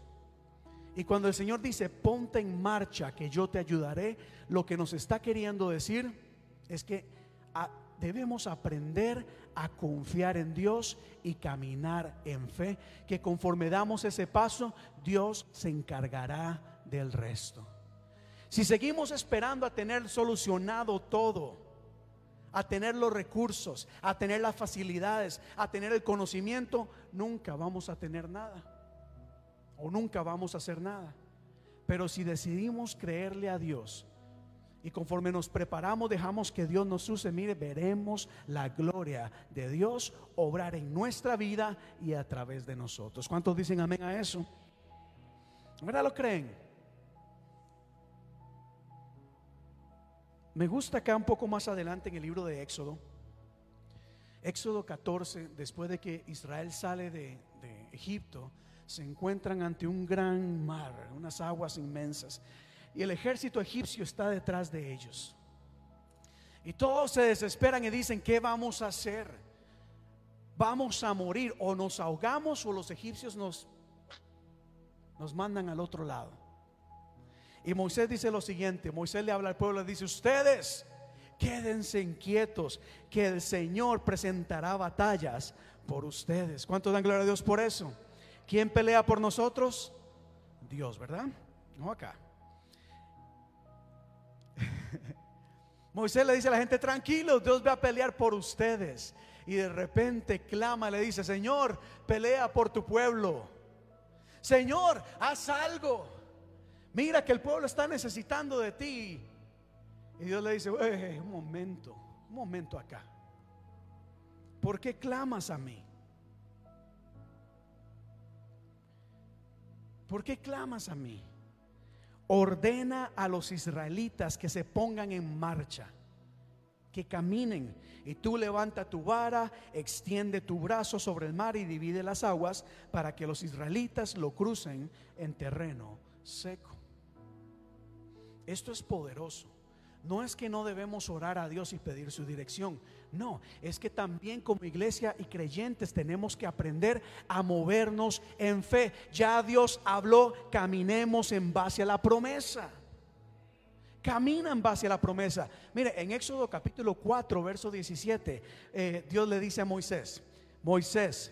Y cuando el Señor dice, ponte en marcha, que yo te ayudaré, lo que nos está queriendo decir es que debemos aprender a confiar en Dios y caminar en fe, que conforme damos ese paso, Dios se encargará del resto. Si seguimos esperando a tener solucionado todo, a tener los recursos, a tener las facilidades, a tener el conocimiento, nunca vamos a tener nada. O nunca vamos a hacer nada. Pero si decidimos creerle a Dios, y conforme nos preparamos, dejamos que Dios nos use. Mire, veremos la gloria de Dios obrar en nuestra vida y a través de nosotros. ¿Cuántos dicen amén a eso? ¿Verdad lo creen? Me gusta acá un poco más adelante en el libro de Éxodo. Éxodo 14, después de que Israel sale de, de Egipto, se encuentran ante un gran mar, unas aguas inmensas y el ejército egipcio está detrás de ellos. Y todos se desesperan y dicen, ¿qué vamos a hacer? Vamos a morir o nos ahogamos o los egipcios nos, nos mandan al otro lado. Y Moisés dice lo siguiente, Moisés le habla al pueblo, le dice, ustedes quédense inquietos, que el Señor presentará batallas por ustedes. ¿Cuánto dan gloria a Dios por eso? ¿Quién pelea por nosotros? Dios, ¿verdad? No acá. Moisés le dice a la gente, tranquilo, Dios va a pelear por ustedes. Y de repente clama, le dice, Señor, pelea por tu pueblo. Señor, haz algo. Mira que el pueblo está necesitando de ti. Y Dios le dice, un momento, un momento acá. ¿Por qué clamas a mí? ¿Por qué clamas a mí? ordena a los israelitas que se pongan en marcha, que caminen. Y tú levanta tu vara, extiende tu brazo sobre el mar y divide las aguas para que los israelitas lo crucen en terreno seco. Esto es poderoso. No es que no debemos orar a Dios y pedir su dirección. No, es que también como iglesia y creyentes tenemos que aprender a movernos en fe. Ya Dios habló, caminemos en base a la promesa. Camina en base a la promesa. Mire, en Éxodo capítulo 4, verso 17, eh, Dios le dice a Moisés, Moisés,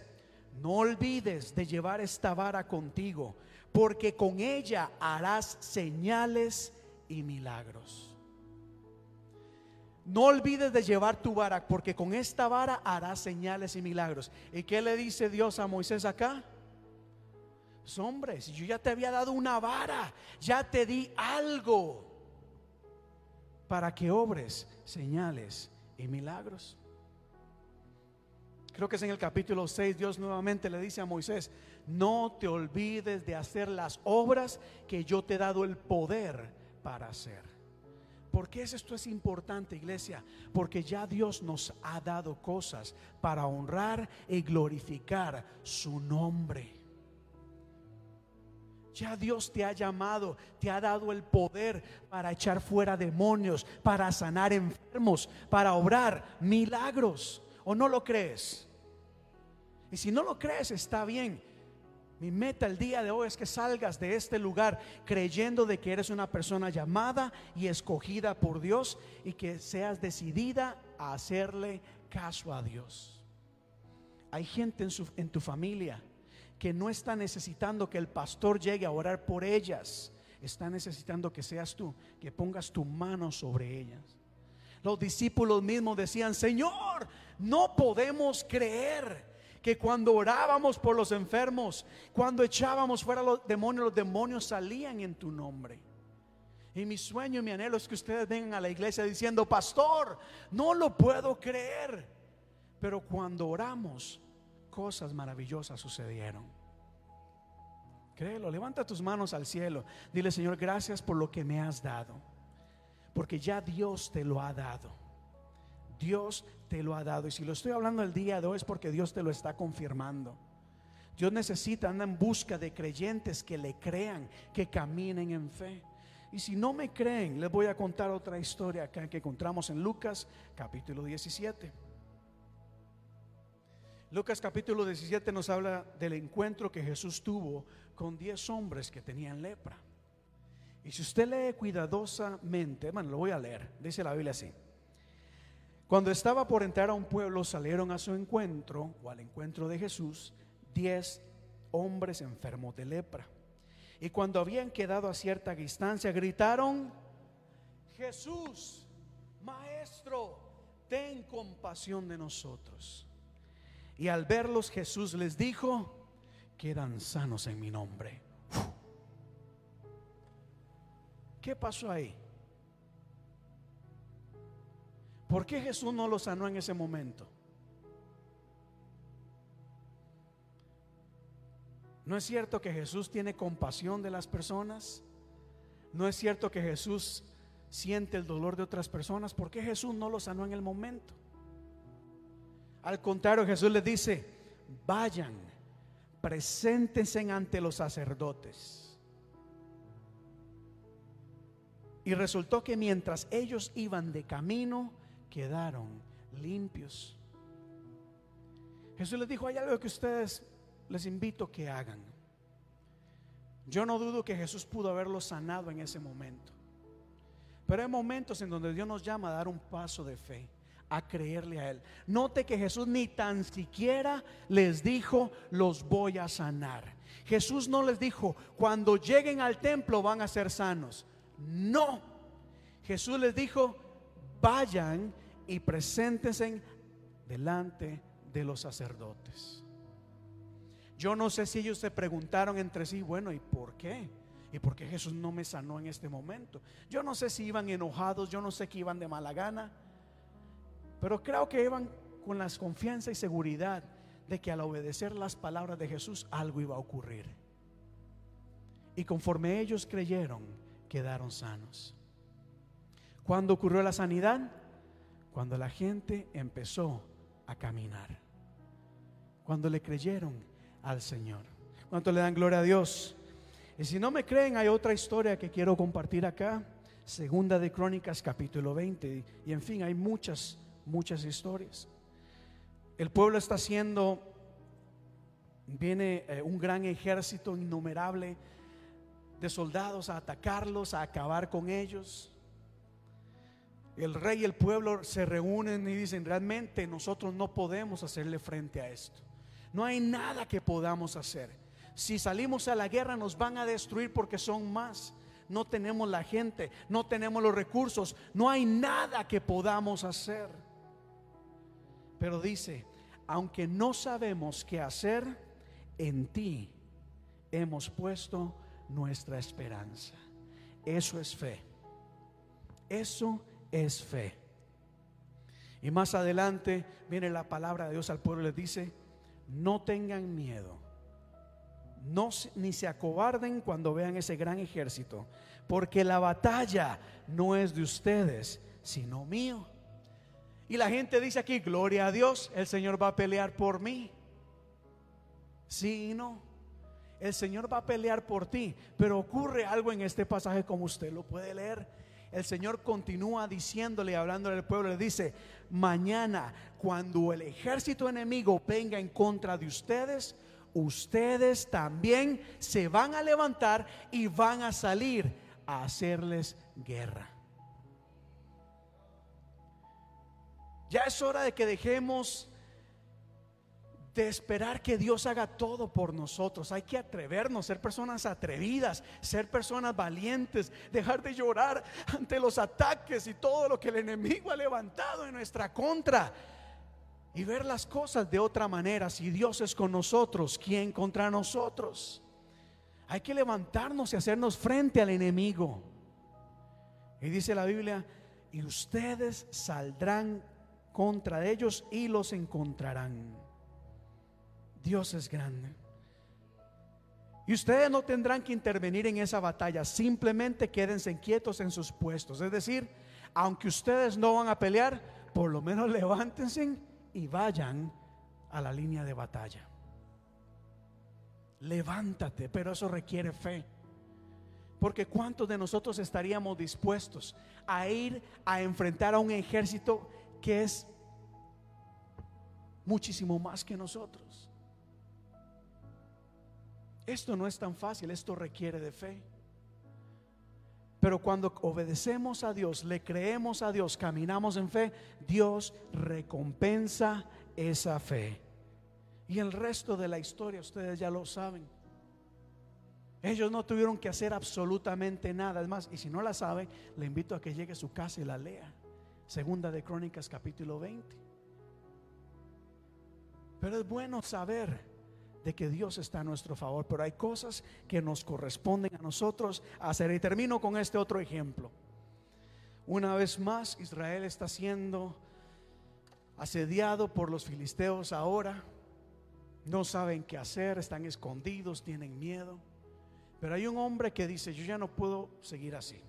no olvides de llevar esta vara contigo, porque con ella harás señales y milagros. No olvides de llevar tu vara, porque con esta vara harás señales y milagros. ¿Y qué le dice Dios a Moisés acá? Pues, hombre, si yo ya te había dado una vara, ya te di algo para que obres señales y milagros. Creo que es en el capítulo 6, Dios nuevamente le dice a Moisés, no te olvides de hacer las obras que yo te he dado el poder para hacer. ¿Por qué esto es importante, iglesia? Porque ya Dios nos ha dado cosas para honrar y glorificar su nombre. Ya Dios te ha llamado, te ha dado el poder para echar fuera demonios, para sanar enfermos, para obrar milagros. ¿O no lo crees? Y si no lo crees, está bien. Mi meta el día de hoy es que salgas de este lugar creyendo de que eres una persona llamada y escogida por Dios y que seas decidida a hacerle caso a Dios. Hay gente en, en tu familia que no está necesitando que el pastor llegue a orar por ellas. Está necesitando que seas tú, que pongas tu mano sobre ellas. Los discípulos mismos decían, Señor, no podemos creer que cuando orábamos por los enfermos, cuando echábamos fuera los demonios, los demonios salían en tu nombre. Y mi sueño y mi anhelo es que ustedes vengan a la iglesia diciendo, pastor, no lo puedo creer. Pero cuando oramos, cosas maravillosas sucedieron. Créelo, levanta tus manos al cielo. Dile, Señor, gracias por lo que me has dado. Porque ya Dios te lo ha dado. Dios te lo ha dado. Y si lo estoy hablando el día de hoy es porque Dios te lo está confirmando. Dios necesita, anda en busca de creyentes que le crean, que caminen en fe. Y si no me creen, les voy a contar otra historia acá que encontramos en Lucas capítulo 17. Lucas capítulo 17 nos habla del encuentro que Jesús tuvo con 10 hombres que tenían lepra. Y si usted lee cuidadosamente, bueno, lo voy a leer, dice la Biblia así. Cuando estaba por entrar a un pueblo, salieron a su encuentro o al encuentro de Jesús 10 hombres enfermos de lepra. Y cuando habían quedado a cierta distancia, gritaron, Jesús, Maestro, ten compasión de nosotros. Y al verlos Jesús les dijo, quedan sanos en mi nombre. ¿Qué pasó ahí? ¿Por qué Jesús no los sanó en ese momento? ¿No es cierto que Jesús tiene compasión de las personas? ¿No es cierto que Jesús siente el dolor de otras personas? ¿Por qué Jesús no los sanó en el momento? Al contrario, Jesús les dice, vayan, preséntense ante los sacerdotes. Y resultó que mientras ellos iban de camino, quedaron limpios. Jesús les dijo, hay algo que ustedes les invito que hagan. Yo no dudo que Jesús pudo haberlos sanado en ese momento. Pero hay momentos en donde Dios nos llama a dar un paso de fe a creerle a Él. Note que Jesús ni tan siquiera les dijo, los voy a sanar. Jesús no les dijo, cuando lleguen al templo van a ser sanos. No. Jesús les dijo, vayan y preséntense delante de los sacerdotes. Yo no sé si ellos se preguntaron entre sí, bueno, ¿y por qué? ¿Y por qué Jesús no me sanó en este momento? Yo no sé si iban enojados, yo no sé que iban de mala gana. Pero creo que iban con la confianza y seguridad de que al obedecer las palabras de Jesús algo iba a ocurrir. Y conforme ellos creyeron, quedaron sanos. ¿Cuándo ocurrió la sanidad? Cuando la gente empezó a caminar. Cuando le creyeron al Señor. ¿Cuánto le dan gloria a Dios? Y si no me creen, hay otra historia que quiero compartir acá. Segunda de Crónicas capítulo 20. Y en fin, hay muchas muchas historias. El pueblo está haciendo, viene eh, un gran ejército innumerable de soldados a atacarlos, a acabar con ellos. El rey y el pueblo se reúnen y dicen, realmente nosotros no podemos hacerle frente a esto. No hay nada que podamos hacer. Si salimos a la guerra nos van a destruir porque son más. No tenemos la gente, no tenemos los recursos, no hay nada que podamos hacer. Pero dice, aunque no sabemos qué hacer, en ti hemos puesto nuestra esperanza. Eso es fe. Eso es fe. Y más adelante viene la palabra de Dios al pueblo les dice, no tengan miedo. No, ni se acobarden cuando vean ese gran ejército, porque la batalla no es de ustedes, sino mío. Y la gente dice aquí, gloria a Dios, el Señor va a pelear por mí. Sí y no. El Señor va a pelear por ti, pero ocurre algo en este pasaje como usted lo puede leer. El Señor continúa diciéndole, hablándole al pueblo, le dice, mañana cuando el ejército enemigo venga en contra de ustedes, ustedes también se van a levantar y van a salir a hacerles guerra. Ya es hora de que dejemos de esperar que Dios haga todo por nosotros. Hay que atrevernos, ser personas atrevidas, ser personas valientes, dejar de llorar ante los ataques y todo lo que el enemigo ha levantado en nuestra contra y ver las cosas de otra manera. Si Dios es con nosotros, ¿quién contra nosotros? Hay que levantarnos y hacernos frente al enemigo. Y dice la Biblia, y ustedes saldrán contra ellos y los encontrarán. Dios es grande. Y ustedes no tendrán que intervenir en esa batalla, simplemente quédense quietos en sus puestos. Es decir, aunque ustedes no van a pelear, por lo menos levántense y vayan a la línea de batalla. Levántate, pero eso requiere fe. Porque ¿cuántos de nosotros estaríamos dispuestos a ir a enfrentar a un ejército que es muchísimo más que nosotros? Esto no es tan fácil, esto requiere de fe. Pero cuando obedecemos a Dios, le creemos a Dios, caminamos en fe, Dios recompensa esa fe. Y el resto de la historia ustedes ya lo saben. Ellos no tuvieron que hacer absolutamente nada. Es más, y si no la sabe, le invito a que llegue a su casa y la lea. Segunda de Crónicas capítulo 20. Pero es bueno saber de que Dios está a nuestro favor, pero hay cosas que nos corresponden a nosotros hacer. Y termino con este otro ejemplo. Una vez más, Israel está siendo asediado por los filisteos ahora. No saben qué hacer, están escondidos, tienen miedo. Pero hay un hombre que dice, yo ya no puedo seguir así.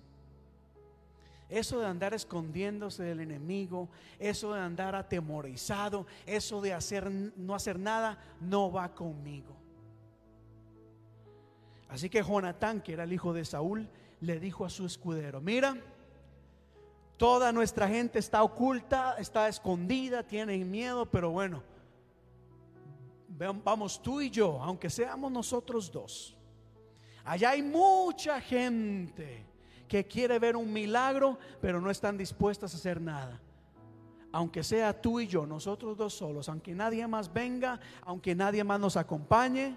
Eso de andar escondiéndose del enemigo, eso de andar atemorizado, eso de hacer no hacer nada, no va conmigo. Así que Jonatán, que era el hijo de Saúl, le dijo a su escudero, mira, toda nuestra gente está oculta, está escondida, tienen miedo, pero bueno, vamos tú y yo, aunque seamos nosotros dos. Allá hay mucha gente que quiere ver un milagro, pero no están dispuestas a hacer nada. Aunque sea tú y yo, nosotros dos solos, aunque nadie más venga, aunque nadie más nos acompañe,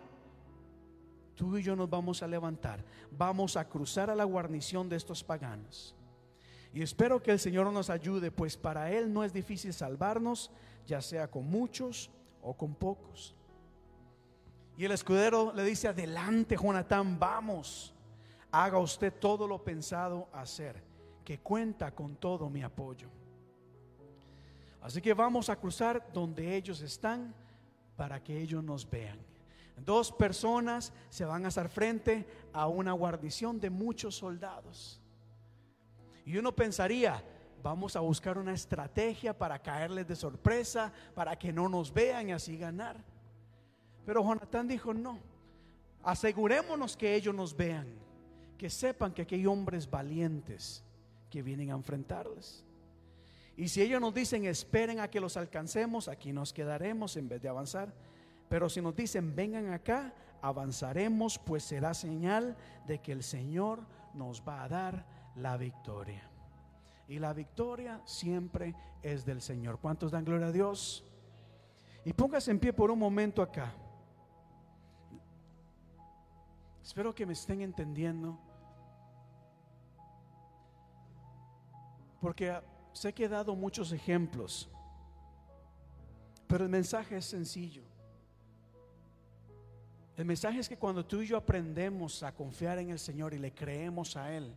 tú y yo nos vamos a levantar. Vamos a cruzar a la guarnición de estos paganos. Y espero que el Señor nos ayude, pues para Él no es difícil salvarnos, ya sea con muchos o con pocos. Y el escudero le dice, adelante, Jonatán, vamos haga usted todo lo pensado hacer, que cuenta con todo mi apoyo. Así que vamos a cruzar donde ellos están para que ellos nos vean. Dos personas se van a hacer frente a una guarnición de muchos soldados. Y uno pensaría, vamos a buscar una estrategia para caerles de sorpresa, para que no nos vean y así ganar. Pero Jonatán dijo, no, asegurémonos que ellos nos vean que sepan que aquí hay hombres valientes que vienen a enfrentarles. Y si ellos nos dicen, esperen a que los alcancemos, aquí nos quedaremos en vez de avanzar. Pero si nos dicen, vengan acá, avanzaremos, pues será señal de que el Señor nos va a dar la victoria. Y la victoria siempre es del Señor. ¿Cuántos dan gloria a Dios? Y póngase en pie por un momento acá. Espero que me estén entendiendo. Porque sé que he dado muchos ejemplos, pero el mensaje es sencillo. El mensaje es que cuando tú y yo aprendemos a confiar en el Señor y le creemos a Él,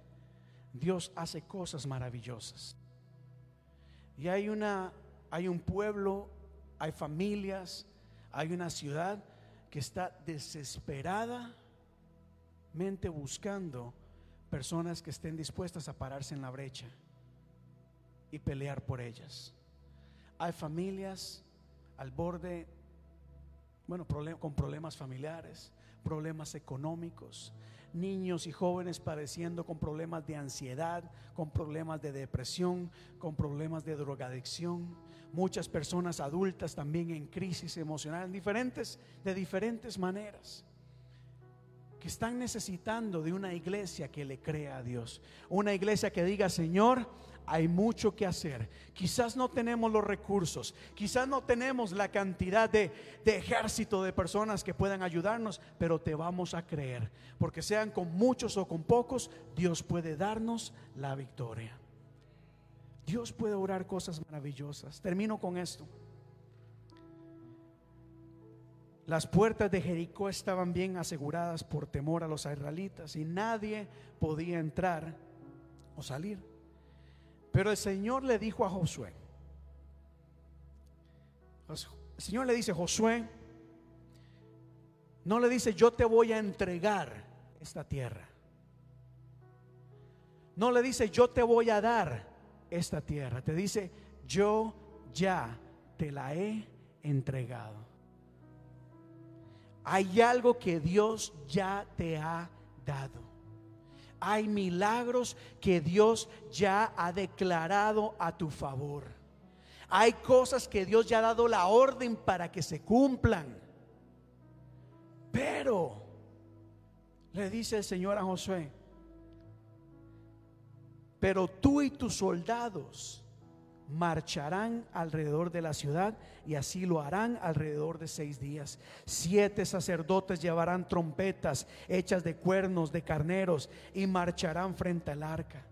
Dios hace cosas maravillosas. Y hay una hay un pueblo, hay familias, hay una ciudad que está desesperadamente buscando personas que estén dispuestas a pararse en la brecha y pelear por ellas. Hay familias al borde, bueno, con problemas familiares, problemas económicos, niños y jóvenes padeciendo con problemas de ansiedad, con problemas de depresión, con problemas de drogadicción, muchas personas adultas también en crisis emocional, diferentes, de diferentes maneras, que están necesitando de una iglesia que le crea a Dios, una iglesia que diga, Señor, hay mucho que hacer. Quizás no tenemos los recursos, quizás no tenemos la cantidad de, ejército de personas que puedan ayudarnos, pero te vamos a creer, porque sean con muchos o con pocos, Dios puede darnos la victoria. Dios puede orar cosas maravillosas. Termino con esto. Las puertas de Jericó estaban bien aseguradas por temor a los israelitas y nadie podía entrar o salir. Pero el Señor le dijo a Josué, el Señor le dice, Josué, no le dice, yo te voy a entregar esta tierra. No le dice, yo te voy a dar esta tierra. Te dice, yo ya te la he entregado. Hay algo que Dios ya te ha dado hay milagros que Dios ya ha declarado a tu favor. Hay cosas que Dios ya ha dado la orden para que se cumplan. Pero, le dice el Señor a Josué, pero tú y tus soldados marcharán alrededor de la ciudad y así lo harán alrededor de seis días. Siete sacerdotes llevarán trompetas hechas de cuernos de carneros y marcharán frente al arca.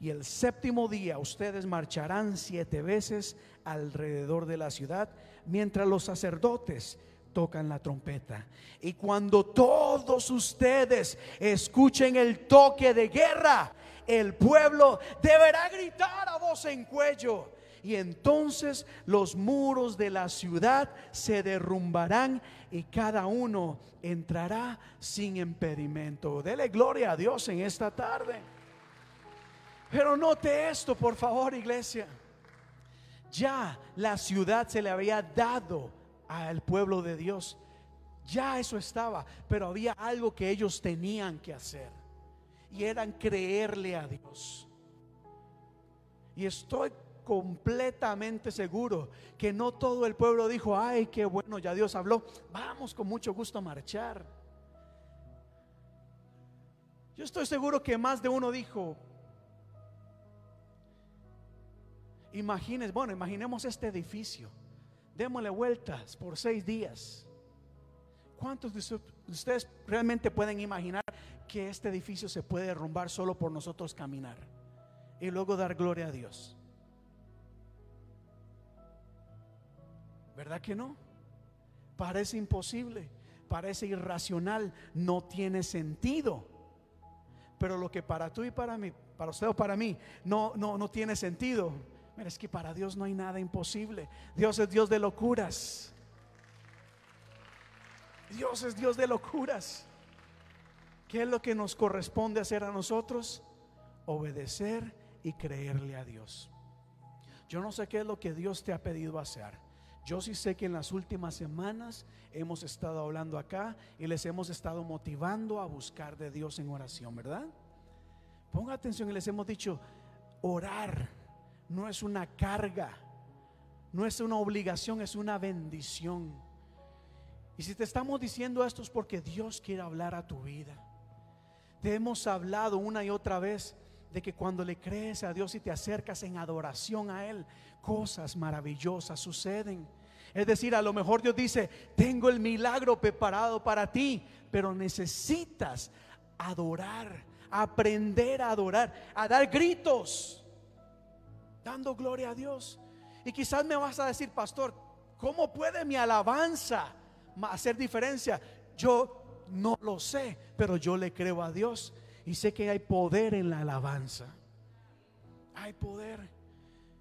Y el séptimo día ustedes marcharán siete veces alrededor de la ciudad mientras los sacerdotes tocan la trompeta. Y cuando todos ustedes escuchen el toque de guerra, el pueblo deberá gritar a voz en cuello y entonces los muros de la ciudad se derrumbarán y cada uno entrará sin impedimento. Dele gloria a Dios en esta tarde. Pero note esto, por favor, iglesia. Ya la ciudad se le había dado al pueblo de Dios. Ya eso estaba, pero había algo que ellos tenían que hacer. Y eran creerle a Dios. Y estoy completamente seguro que no todo el pueblo dijo, ay, qué bueno, ya Dios habló, vamos con mucho gusto a marchar. Yo estoy seguro que más de uno dijo, imagines, bueno, imaginemos este edificio, démosle vueltas por seis días. ¿Cuántos de ustedes realmente pueden imaginar que este edificio se puede derrumbar solo por nosotros caminar y luego dar gloria a Dios? ¿Verdad que no? Parece imposible, parece irracional, no tiene sentido. Pero lo que para tú y para mí, para usted o para mí, no, no, no tiene sentido. Mira, es que para Dios no hay nada imposible. Dios es Dios de locuras. Dios es Dios de locuras. ¿Qué es lo que nos corresponde hacer a nosotros? Obedecer y creerle a Dios. Yo no sé qué es lo que Dios te ha pedido hacer. Yo sí sé que en las últimas semanas hemos estado hablando acá y les hemos estado motivando a buscar de Dios en oración, ¿verdad? Ponga atención y les hemos dicho, orar no es una carga, no es una obligación, es una bendición. Y si te estamos diciendo esto es porque Dios quiere hablar a tu vida. Te hemos hablado una y otra vez de que cuando le crees a Dios y te acercas en adoración a Él, cosas maravillosas suceden. Es decir, a lo mejor Dios dice, tengo el milagro preparado para ti, pero necesitas adorar, aprender a adorar, a dar gritos, dando gloria a Dios. Y quizás me vas a decir, pastor, ¿cómo puede mi alabanza hacer diferencia? Yo no lo sé, pero yo le creo a Dios y sé que hay poder en la alabanza. Hay poder.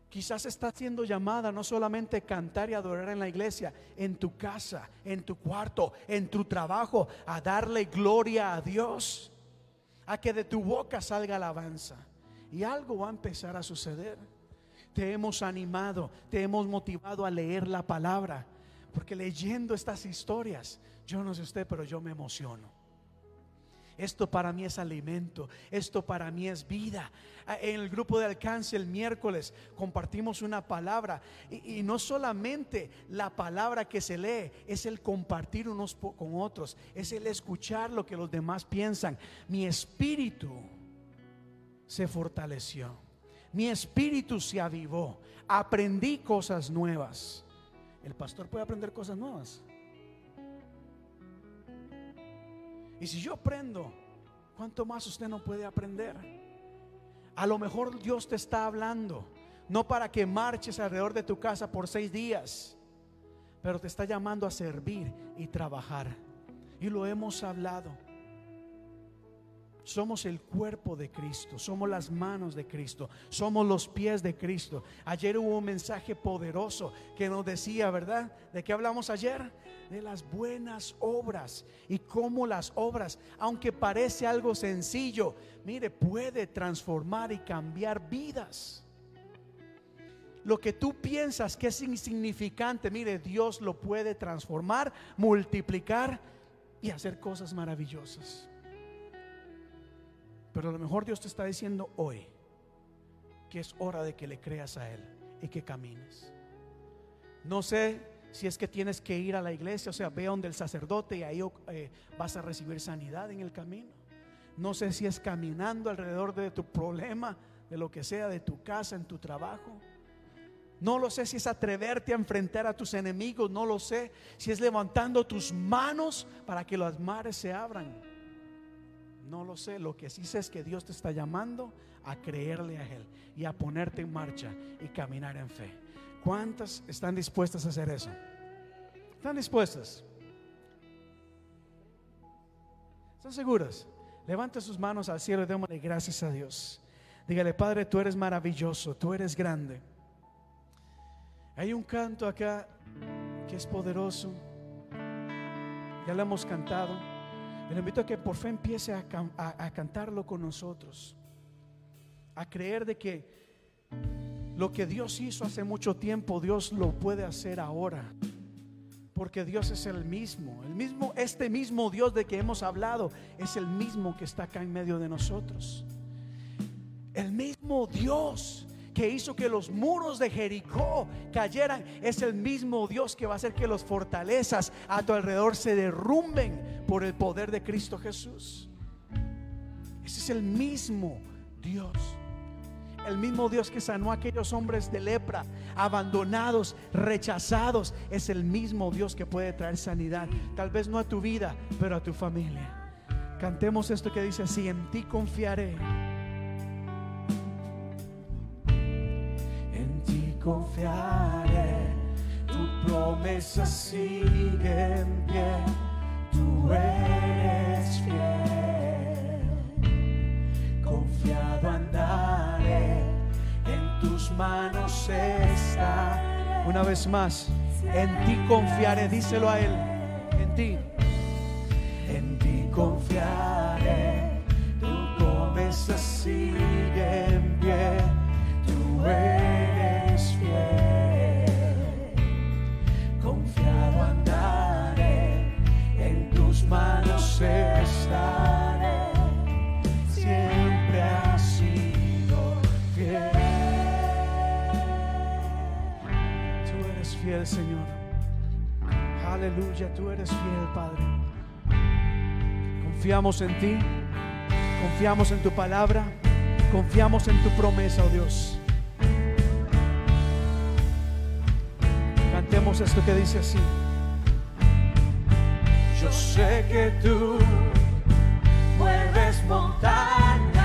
Quizás está siendo llamada no solamente cantar y adorar en la iglesia, en tu casa, en tu cuarto, en tu trabajo, a darle gloria a Dios, a que de tu boca salga alabanza. Y algo va a empezar a suceder. Te hemos animado, te hemos motivado a leer la palabra, porque leyendo estas historias, yo no sé usted, pero yo me emociono. Esto para mí es alimento, esto para mí es vida. Ah, En el grupo de alcance el miércoles compartimos una palabra y, no solamente la palabra que se lee, es el compartir unos con otros, es el escuchar lo que los demás piensan. Mi espíritu se fortaleció, mi espíritu se avivó, aprendí cosas nuevas. El pastor puede aprender cosas nuevas. Y si yo aprendo, ¿cuánto más usted no puede aprender? A lo mejor Dios te está hablando, no para que marches alrededor de tu casa por seis días, pero te está llamando a servir y trabajar. Y lo hemos hablado. Somos el cuerpo de Cristo, somos las manos de Cristo, somos los pies de Cristo. Ayer hubo un mensaje poderoso que nos decía, ¿verdad? ¿De qué hablamos ayer? De las buenas obras y cómo las obras, aunque parece algo sencillo, mire, puede transformar y cambiar vidas. Lo que tú piensas que es insignificante, mire, Dios lo puede transformar, multiplicar y hacer cosas maravillosas. Pero a lo mejor Dios te está diciendo hoy que es hora de que le creas a Él y que camines. No sé si es que tienes que ir a la iglesia, o sea, ve donde el sacerdote y ahí eh, vas a recibir sanidad en el camino. No sé si es caminando alrededor de tu problema, de lo que sea, de tu casa, en tu trabajo. No lo sé si es atreverte a enfrentar a tus enemigos, no lo sé si es levantando tus manos para que los mares se abran. No lo sé, lo que sí sé es que Dios te está llamando a creerle a Él y a ponerte en marcha y caminar en fe. ¿Cuántas están dispuestas a hacer eso? ¿Están dispuestas? ¿Están seguras? Levanta sus manos al cielo y démosle gracias a Dios. Dígale, Padre, tú eres maravilloso, tú eres grande. Hay un canto acá que es poderoso. Ya lo hemos cantado. Le invito a que por fe empiece a- a cantarlo con nosotros. A creer de que lo que Dios hizo hace mucho tiempo, Dios lo puede hacer ahora. Porque Dios es el mismo. El mismo, este mismo Dios de que hemos hablado, es el mismo que está acá en medio de nosotros. El mismo Dios que hizo que los muros de Jericó cayeran, es el mismo Dios que va a hacer que las fortalezas a tu alrededor se derrumben por el poder de Cristo Jesús. Ese es el mismo Dios. El mismo Dios que sanó a aquellos hombres de lepra, abandonados, rechazados, es el mismo Dios que puede traer sanidad. Tal vez no a tu vida, pero a tu familia. Cantemos esto que dice así, en ti confiaré. En ti confiaré, tu promesa sigue en pie, tú eres manos está. Una vez más, en ti confiaré, díselo a él, en ti. En ti confiaré, tu promesa fiel, Señor. Aleluya, tú eres fiel, Padre. Confiamos en ti, confiamos en tu palabra, confiamos en tu promesa, oh Dios. Cantemos esto que dice así. Yo sé que tú mueves montañas,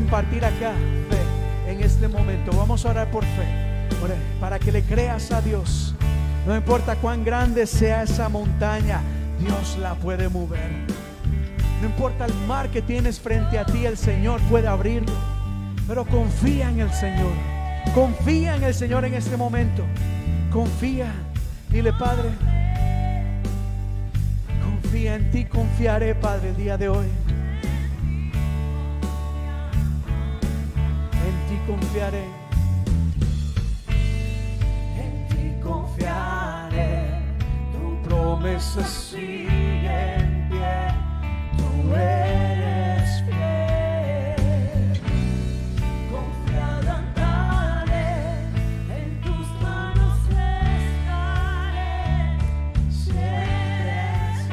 impartir acá fe en este momento. Vamos a orar por fe, para que le creas a Dios. No importa cuán grande sea esa montaña, Dios la puede mover. No importa el mar que tienes frente a ti, el Señor puede abrirlo. Pero confía en el Señor. Confía en el Señor en este momento. Confía. Dile, Padre, confía en ti, confiaré, Padre, el día de hoy. Confiaré. En ti confiaré. Tu promesa sigue en pie. Tú eres fiel. Confiado andaré. En tus manos estaré. Siempre has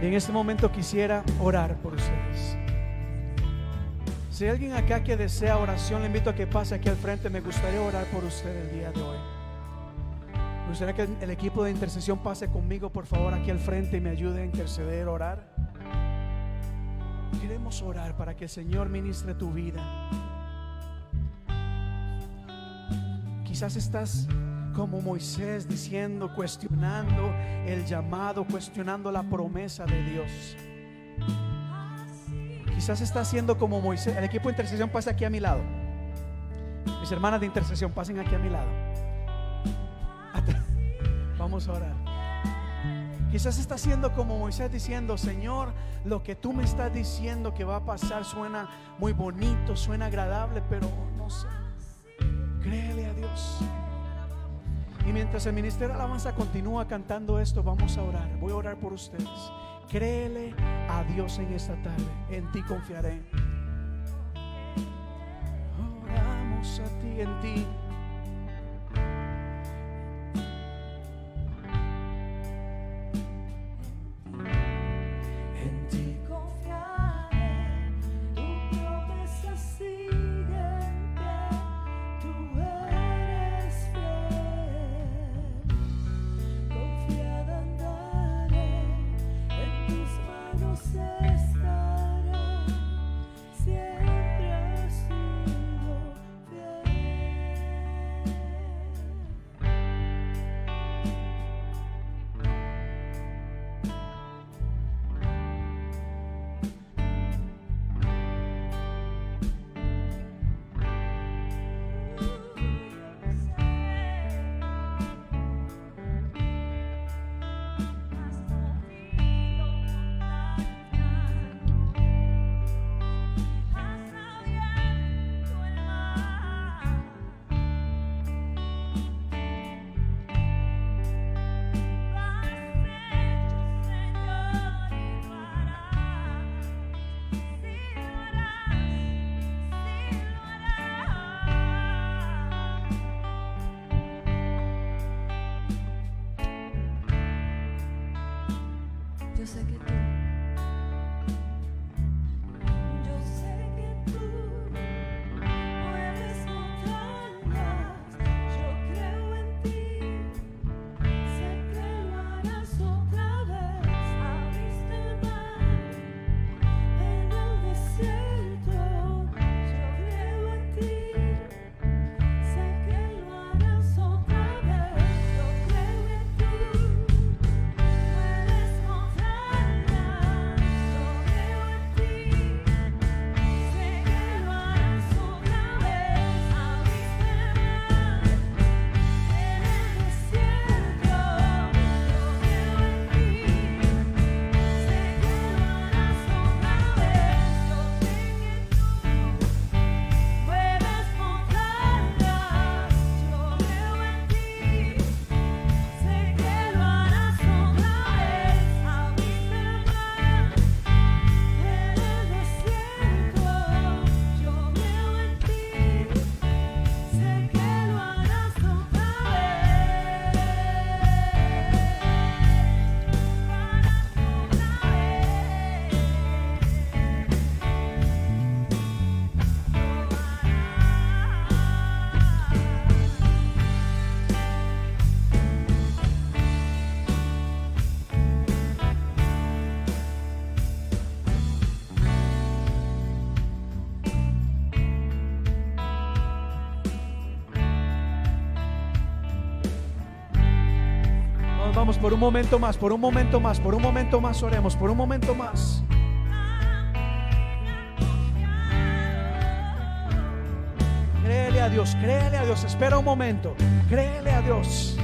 Y en este momento quisiera orar por. Si hay alguien acá que desea oración, le invito a que pase aquí al frente. Me gustaría orar por usted el día de hoy. Me gustaría que el equipo de intercesión pase conmigo, por favor, aquí al frente y me ayude a interceder, orar. Queremos orar para que el Señor ministre tu vida. Quizás estás como Moisés diciendo, cuestionando el llamado, cuestionando la promesa de Dios. Quizás estás siendo como Moisés. El equipo de intercesión pasa aquí a mi lado. Mis hermanas de intercesión pasen aquí a mi lado. Vamos a orar. Quizás estás siendo como Moisés diciendo, Señor, lo que tú me estás diciendo que va a pasar suena muy bonito, suena agradable, pero no sé. Créele a Dios. Y mientras el ministerio de alabanza continúa cantando esto, vamos a orar. Voy a orar por ustedes. Créele a Dios en esta tarde. En ti confiaré. Oramos a ti, en ti. Por un momento más, por un momento más, por un momento más oremos, por un momento más. Créele a Dios, créele a Dios, espera un momento, créele a Dios.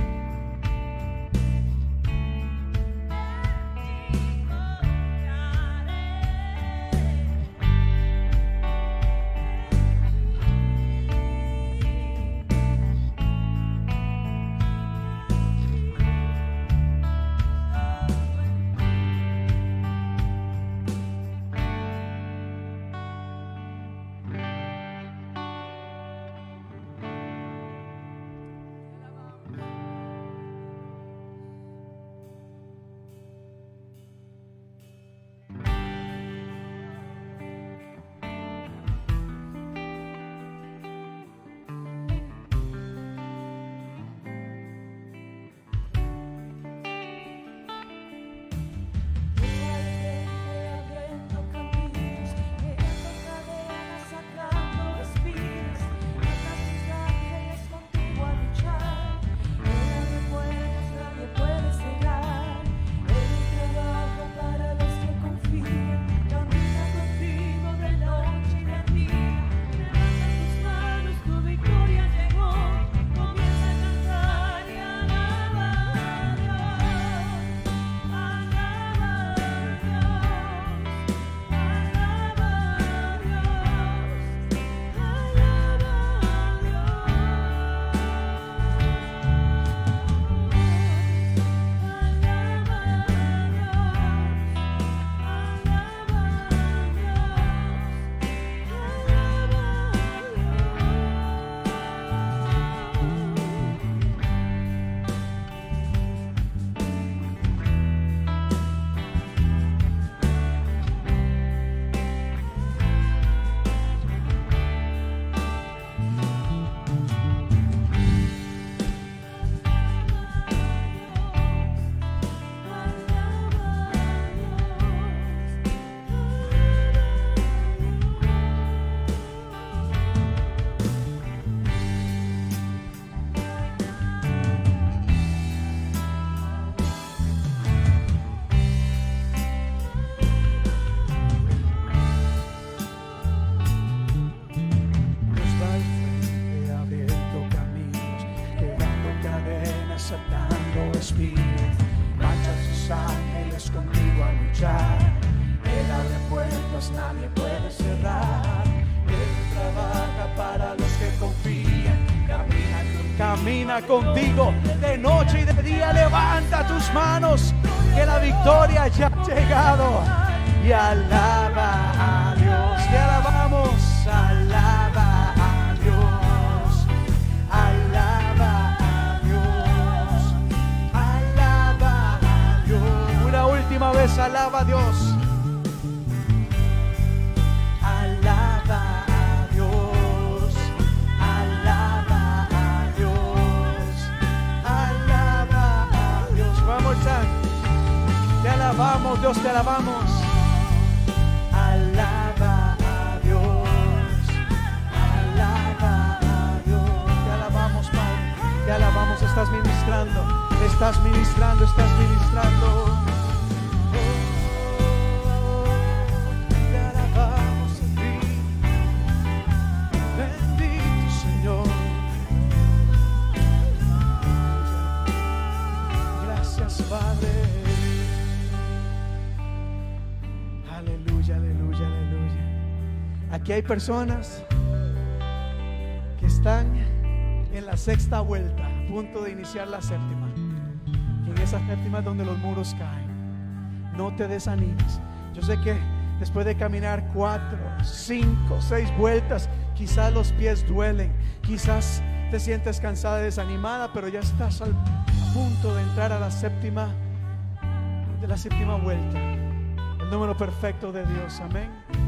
Alabamos, Dios te alabamos. Alaba a Dios, alaba a Dios. Te alabamos, Padre, te alabamos, estás ministrando, estás ministrando, estás ministrando. Aquí hay personas que están en la sexta vuelta, a punto de iniciar la séptima. Y en esa séptima es donde los muros caen. No te desanimes. Yo sé que después de caminar cuatro, cinco, seis vueltas, quizás los pies duelen, quizás te sientes cansada y desanimada, pero ya estás al punto de entrar a la séptima, de la séptima vuelta. El número perfecto de Dios. Amén.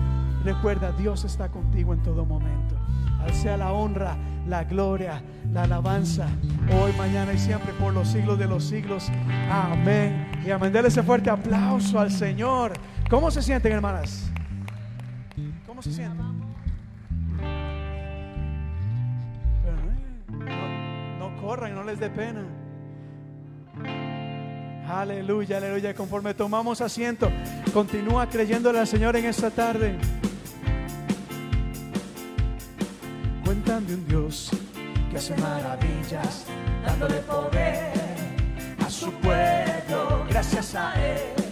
Recuerda, Dios está contigo en todo momento. Al sea la honra, la gloria, la alabanza, hoy, mañana y siempre, por los siglos de los siglos. Amén. Y amén. Dele ese fuerte aplauso al Señor. ¿Cómo se sienten, hermanas? ¿Cómo se sienten? no, no corran, no les dé pena. Aleluya, aleluya. Conforme tomamos asiento, continúa creyéndole al Señor en esta tarde. De un Dios que hace maravillas, dándole poder a su pueblo. Gracias a Él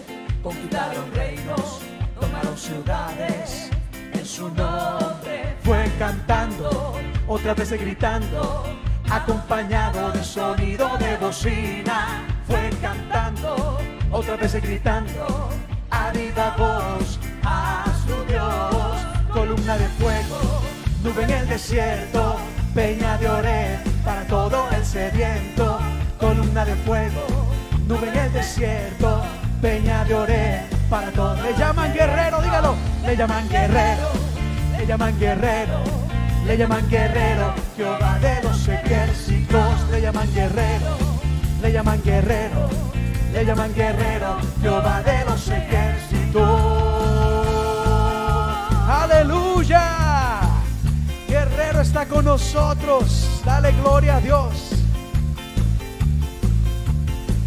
conquistaron reinos, tomaron ciudades en su nombre. Fue cantando, otra vez gritando, acompañado de sonido de bocina. Fue cantando, otra vez gritando, a voz a su Dios. Columna de fuego, nube en el desierto, peña de oré para todo el sediento. Columna de fuego, nube en el desierto, peña de oré para todo. Le llaman guerrero, dígalo, le llaman guerrero, le llaman guerrero, le llaman guerrero, Jehová de los ejércitos, le llaman guerrero, le llaman guerrero, le llaman guerrero, Jehová de los ejércitos. Aleluya. Guerrero está con nosotros. Dale gloria a Dios.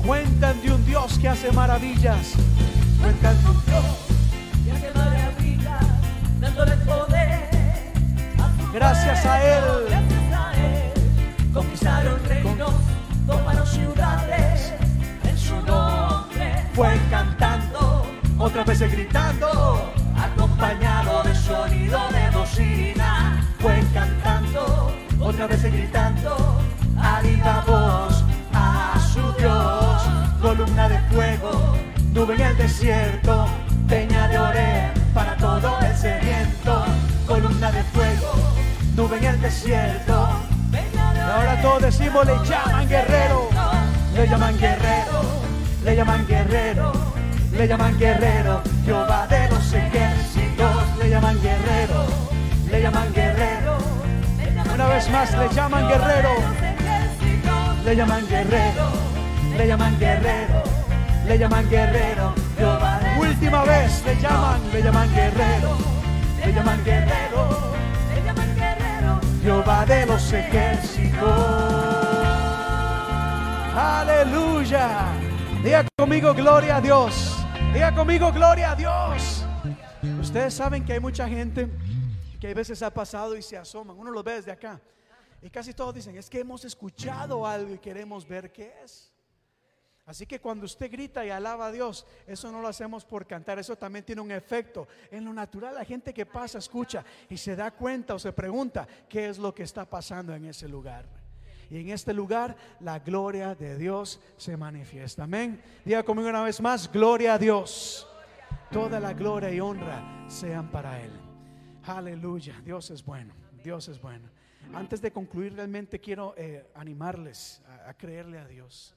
Cuentan de un Dios que hace maravillas. Cuentan de un Dios. Y hace maravillas, dándole poder a Gracias a Él. Gracias a Él conquistaron reinos, tomaron ciudades en su nombre. Fue cantando, otra vez gritando, acompañado de sonido de bocina. Fue cantando, otra vez gritando, a viva voz a su Dios. Columna de fuego, nube en el desierto, peña de oré para todo el sediento. Columna de fuego, nube en el desierto. Ahora todos decimos, le llaman guerrero, le llaman guerrero, le llaman guerrero, le llaman guerrero, Jehová de los ejércitos, le llaman guerrero, le llaman guerrero. Una vez más, le llaman guerrero, le llaman guerrero, le llaman guerrero, le llaman guerrero. Última vez, le llaman, le llaman guerrero, le llaman guerrero. Le llaman guerrero. Jehová de los ejércitos. Aleluya. Diga conmigo gloria a Dios. Diga conmigo gloria a Dios. Ustedes saben que hay mucha gente que a veces ha pasado y se asoman. Uno lo ve desde acá. Y casi todos dicen, es que hemos escuchado algo y queremos ver qué es. Así que cuando usted grita y alaba a Dios, eso no lo hacemos por cantar, eso también tiene un efecto. En lo natural, la gente que pasa, escucha y se da cuenta o se pregunta qué es lo que está pasando en ese lugar. Y en este lugar la gloria de Dios se manifiesta. Amén. Diga conmigo una vez más, gloria a Dios. Toda la gloria y honra sean para Él. Aleluya. Dios es bueno. Dios es bueno. Antes de concluir, realmente quiero eh, animarles a, creerle a Dios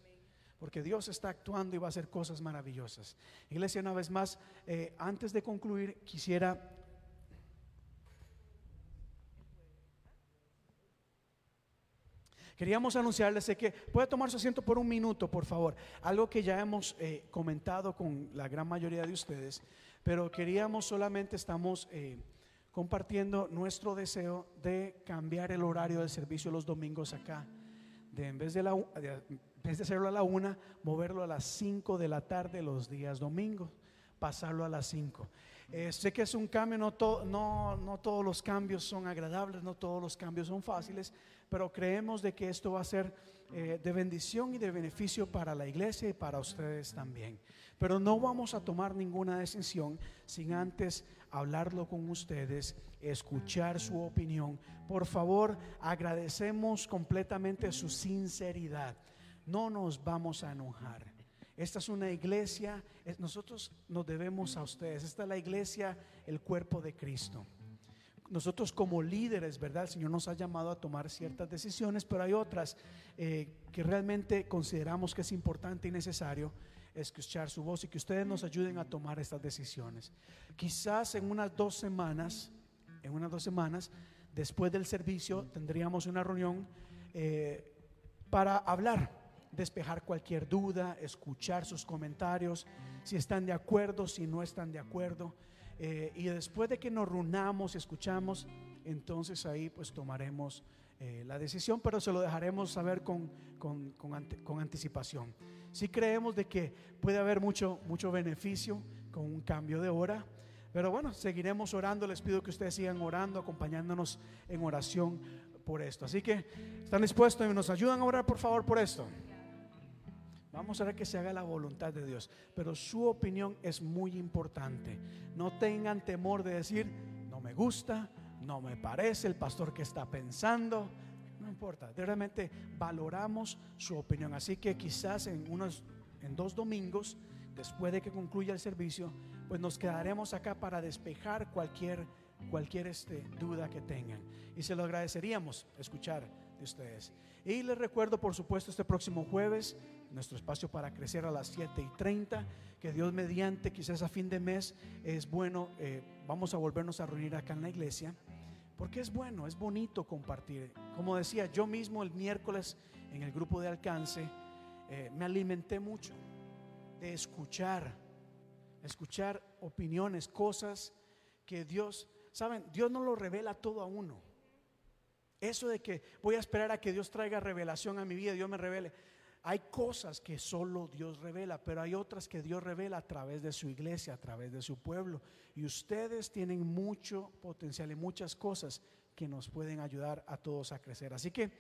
porque Dios está actuando y va a hacer cosas maravillosas. Iglesia, una vez más, eh, antes de concluir, quisiera... Queríamos anunciarles que puede tomar su asiento por un minuto, por favor. Algo que ya hemos eh, comentado con la gran mayoría de ustedes, pero queríamos solamente, estamos eh, compartiendo nuestro deseo de cambiar el horario del servicio los domingos acá. De en vez de la, de, en vez de hacerlo a la una, moverlo a las 5 de la tarde los días domingos, pasarlo a las 5. Eh, sé que es un cambio, no, to- no, no todos los cambios son agradables, no todos los cambios son fáciles, pero creemos de que esto va a ser eh, de bendición y de beneficio para la iglesia y para ustedes también. Pero no vamos a tomar ninguna decisión sin antes hablarlo con ustedes, escuchar su opinión. Por favor, agradecemos completamente su sinceridad. No nos vamos a enojar. Esta es una iglesia, es- nosotros nos debemos a ustedes. Esta es la iglesia, el cuerpo de Cristo. Nosotros como líderes, ¿verdad? El Señor nos ha llamado a tomar ciertas decisiones, pero hay otras eh, que realmente consideramos que es importante y necesario escuchar su voz y que ustedes nos ayuden a tomar estas decisiones. Quizás en unas dos semanas, en unas dos semanas, después del servicio, tendríamos una reunión eh, para hablar, despejar cualquier duda, escuchar sus comentarios, si están de acuerdo, si no están de acuerdo. Eh, y después de que nos reunamos y escuchamos, entonces ahí pues tomaremos eh, la decisión, pero se lo dejaremos saber con, con, con, anticipación. Si creemos de que puede haber mucho, mucho beneficio con un cambio de hora, pero bueno, seguiremos orando. Les pido que ustedes sigan orando, acompañándonos en oración por esto. Así que, ¿están dispuestos y nos ayudan a orar, por favor, por esto? Vamos a ver que se haga la voluntad de Dios. Pero su opinión es muy importante. No tengan temor de decir, no me gusta, no me parece el pastor que está pensando. No importa, realmente valoramos su opinión. Así que quizás en unos, en dos domingos, después de que concluya el servicio, pues nos quedaremos acá para despejar cualquier, cualquier este, duda que tengan. Y se lo agradeceríamos escuchar de ustedes. Y les recuerdo, por supuesto, este próximo jueves nuestro espacio para crecer a las 7 y 30, que Dios mediante, quizás a fin de mes, es bueno, eh, vamos a volvernos a reunir acá en la iglesia, porque es bueno, es bonito compartir. Como decía, yo mismo el miércoles en el grupo de alcance eh, me alimenté mucho de escuchar, escuchar opiniones, cosas que Dios, saben, Dios no lo revela todo a uno. Eso de que voy a esperar a que Dios traiga revelación a mi vida, Dios me revele. Hay cosas que solo Dios revela, pero hay otras que Dios revela a través de su iglesia, a través de su pueblo. Y ustedes tienen mucho potencial y muchas cosas que nos pueden ayudar a todos a crecer. Así que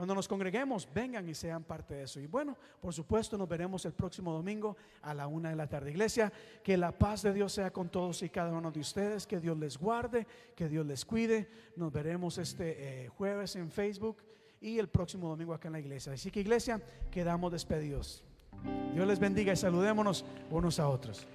cuando nos congreguemos, vengan y sean parte de eso. Y bueno, por supuesto, nos veremos el próximo domingo a la una de la tarde. Iglesia, que la paz de Dios sea con todos y cada uno de ustedes, que Dios les guarde, que Dios les cuide. Nos veremos este eh, jueves en Facebook y el próximo domingo acá en la iglesia. Así que iglesia, quedamos despedidos. Dios les bendiga y saludémonos unos a otros.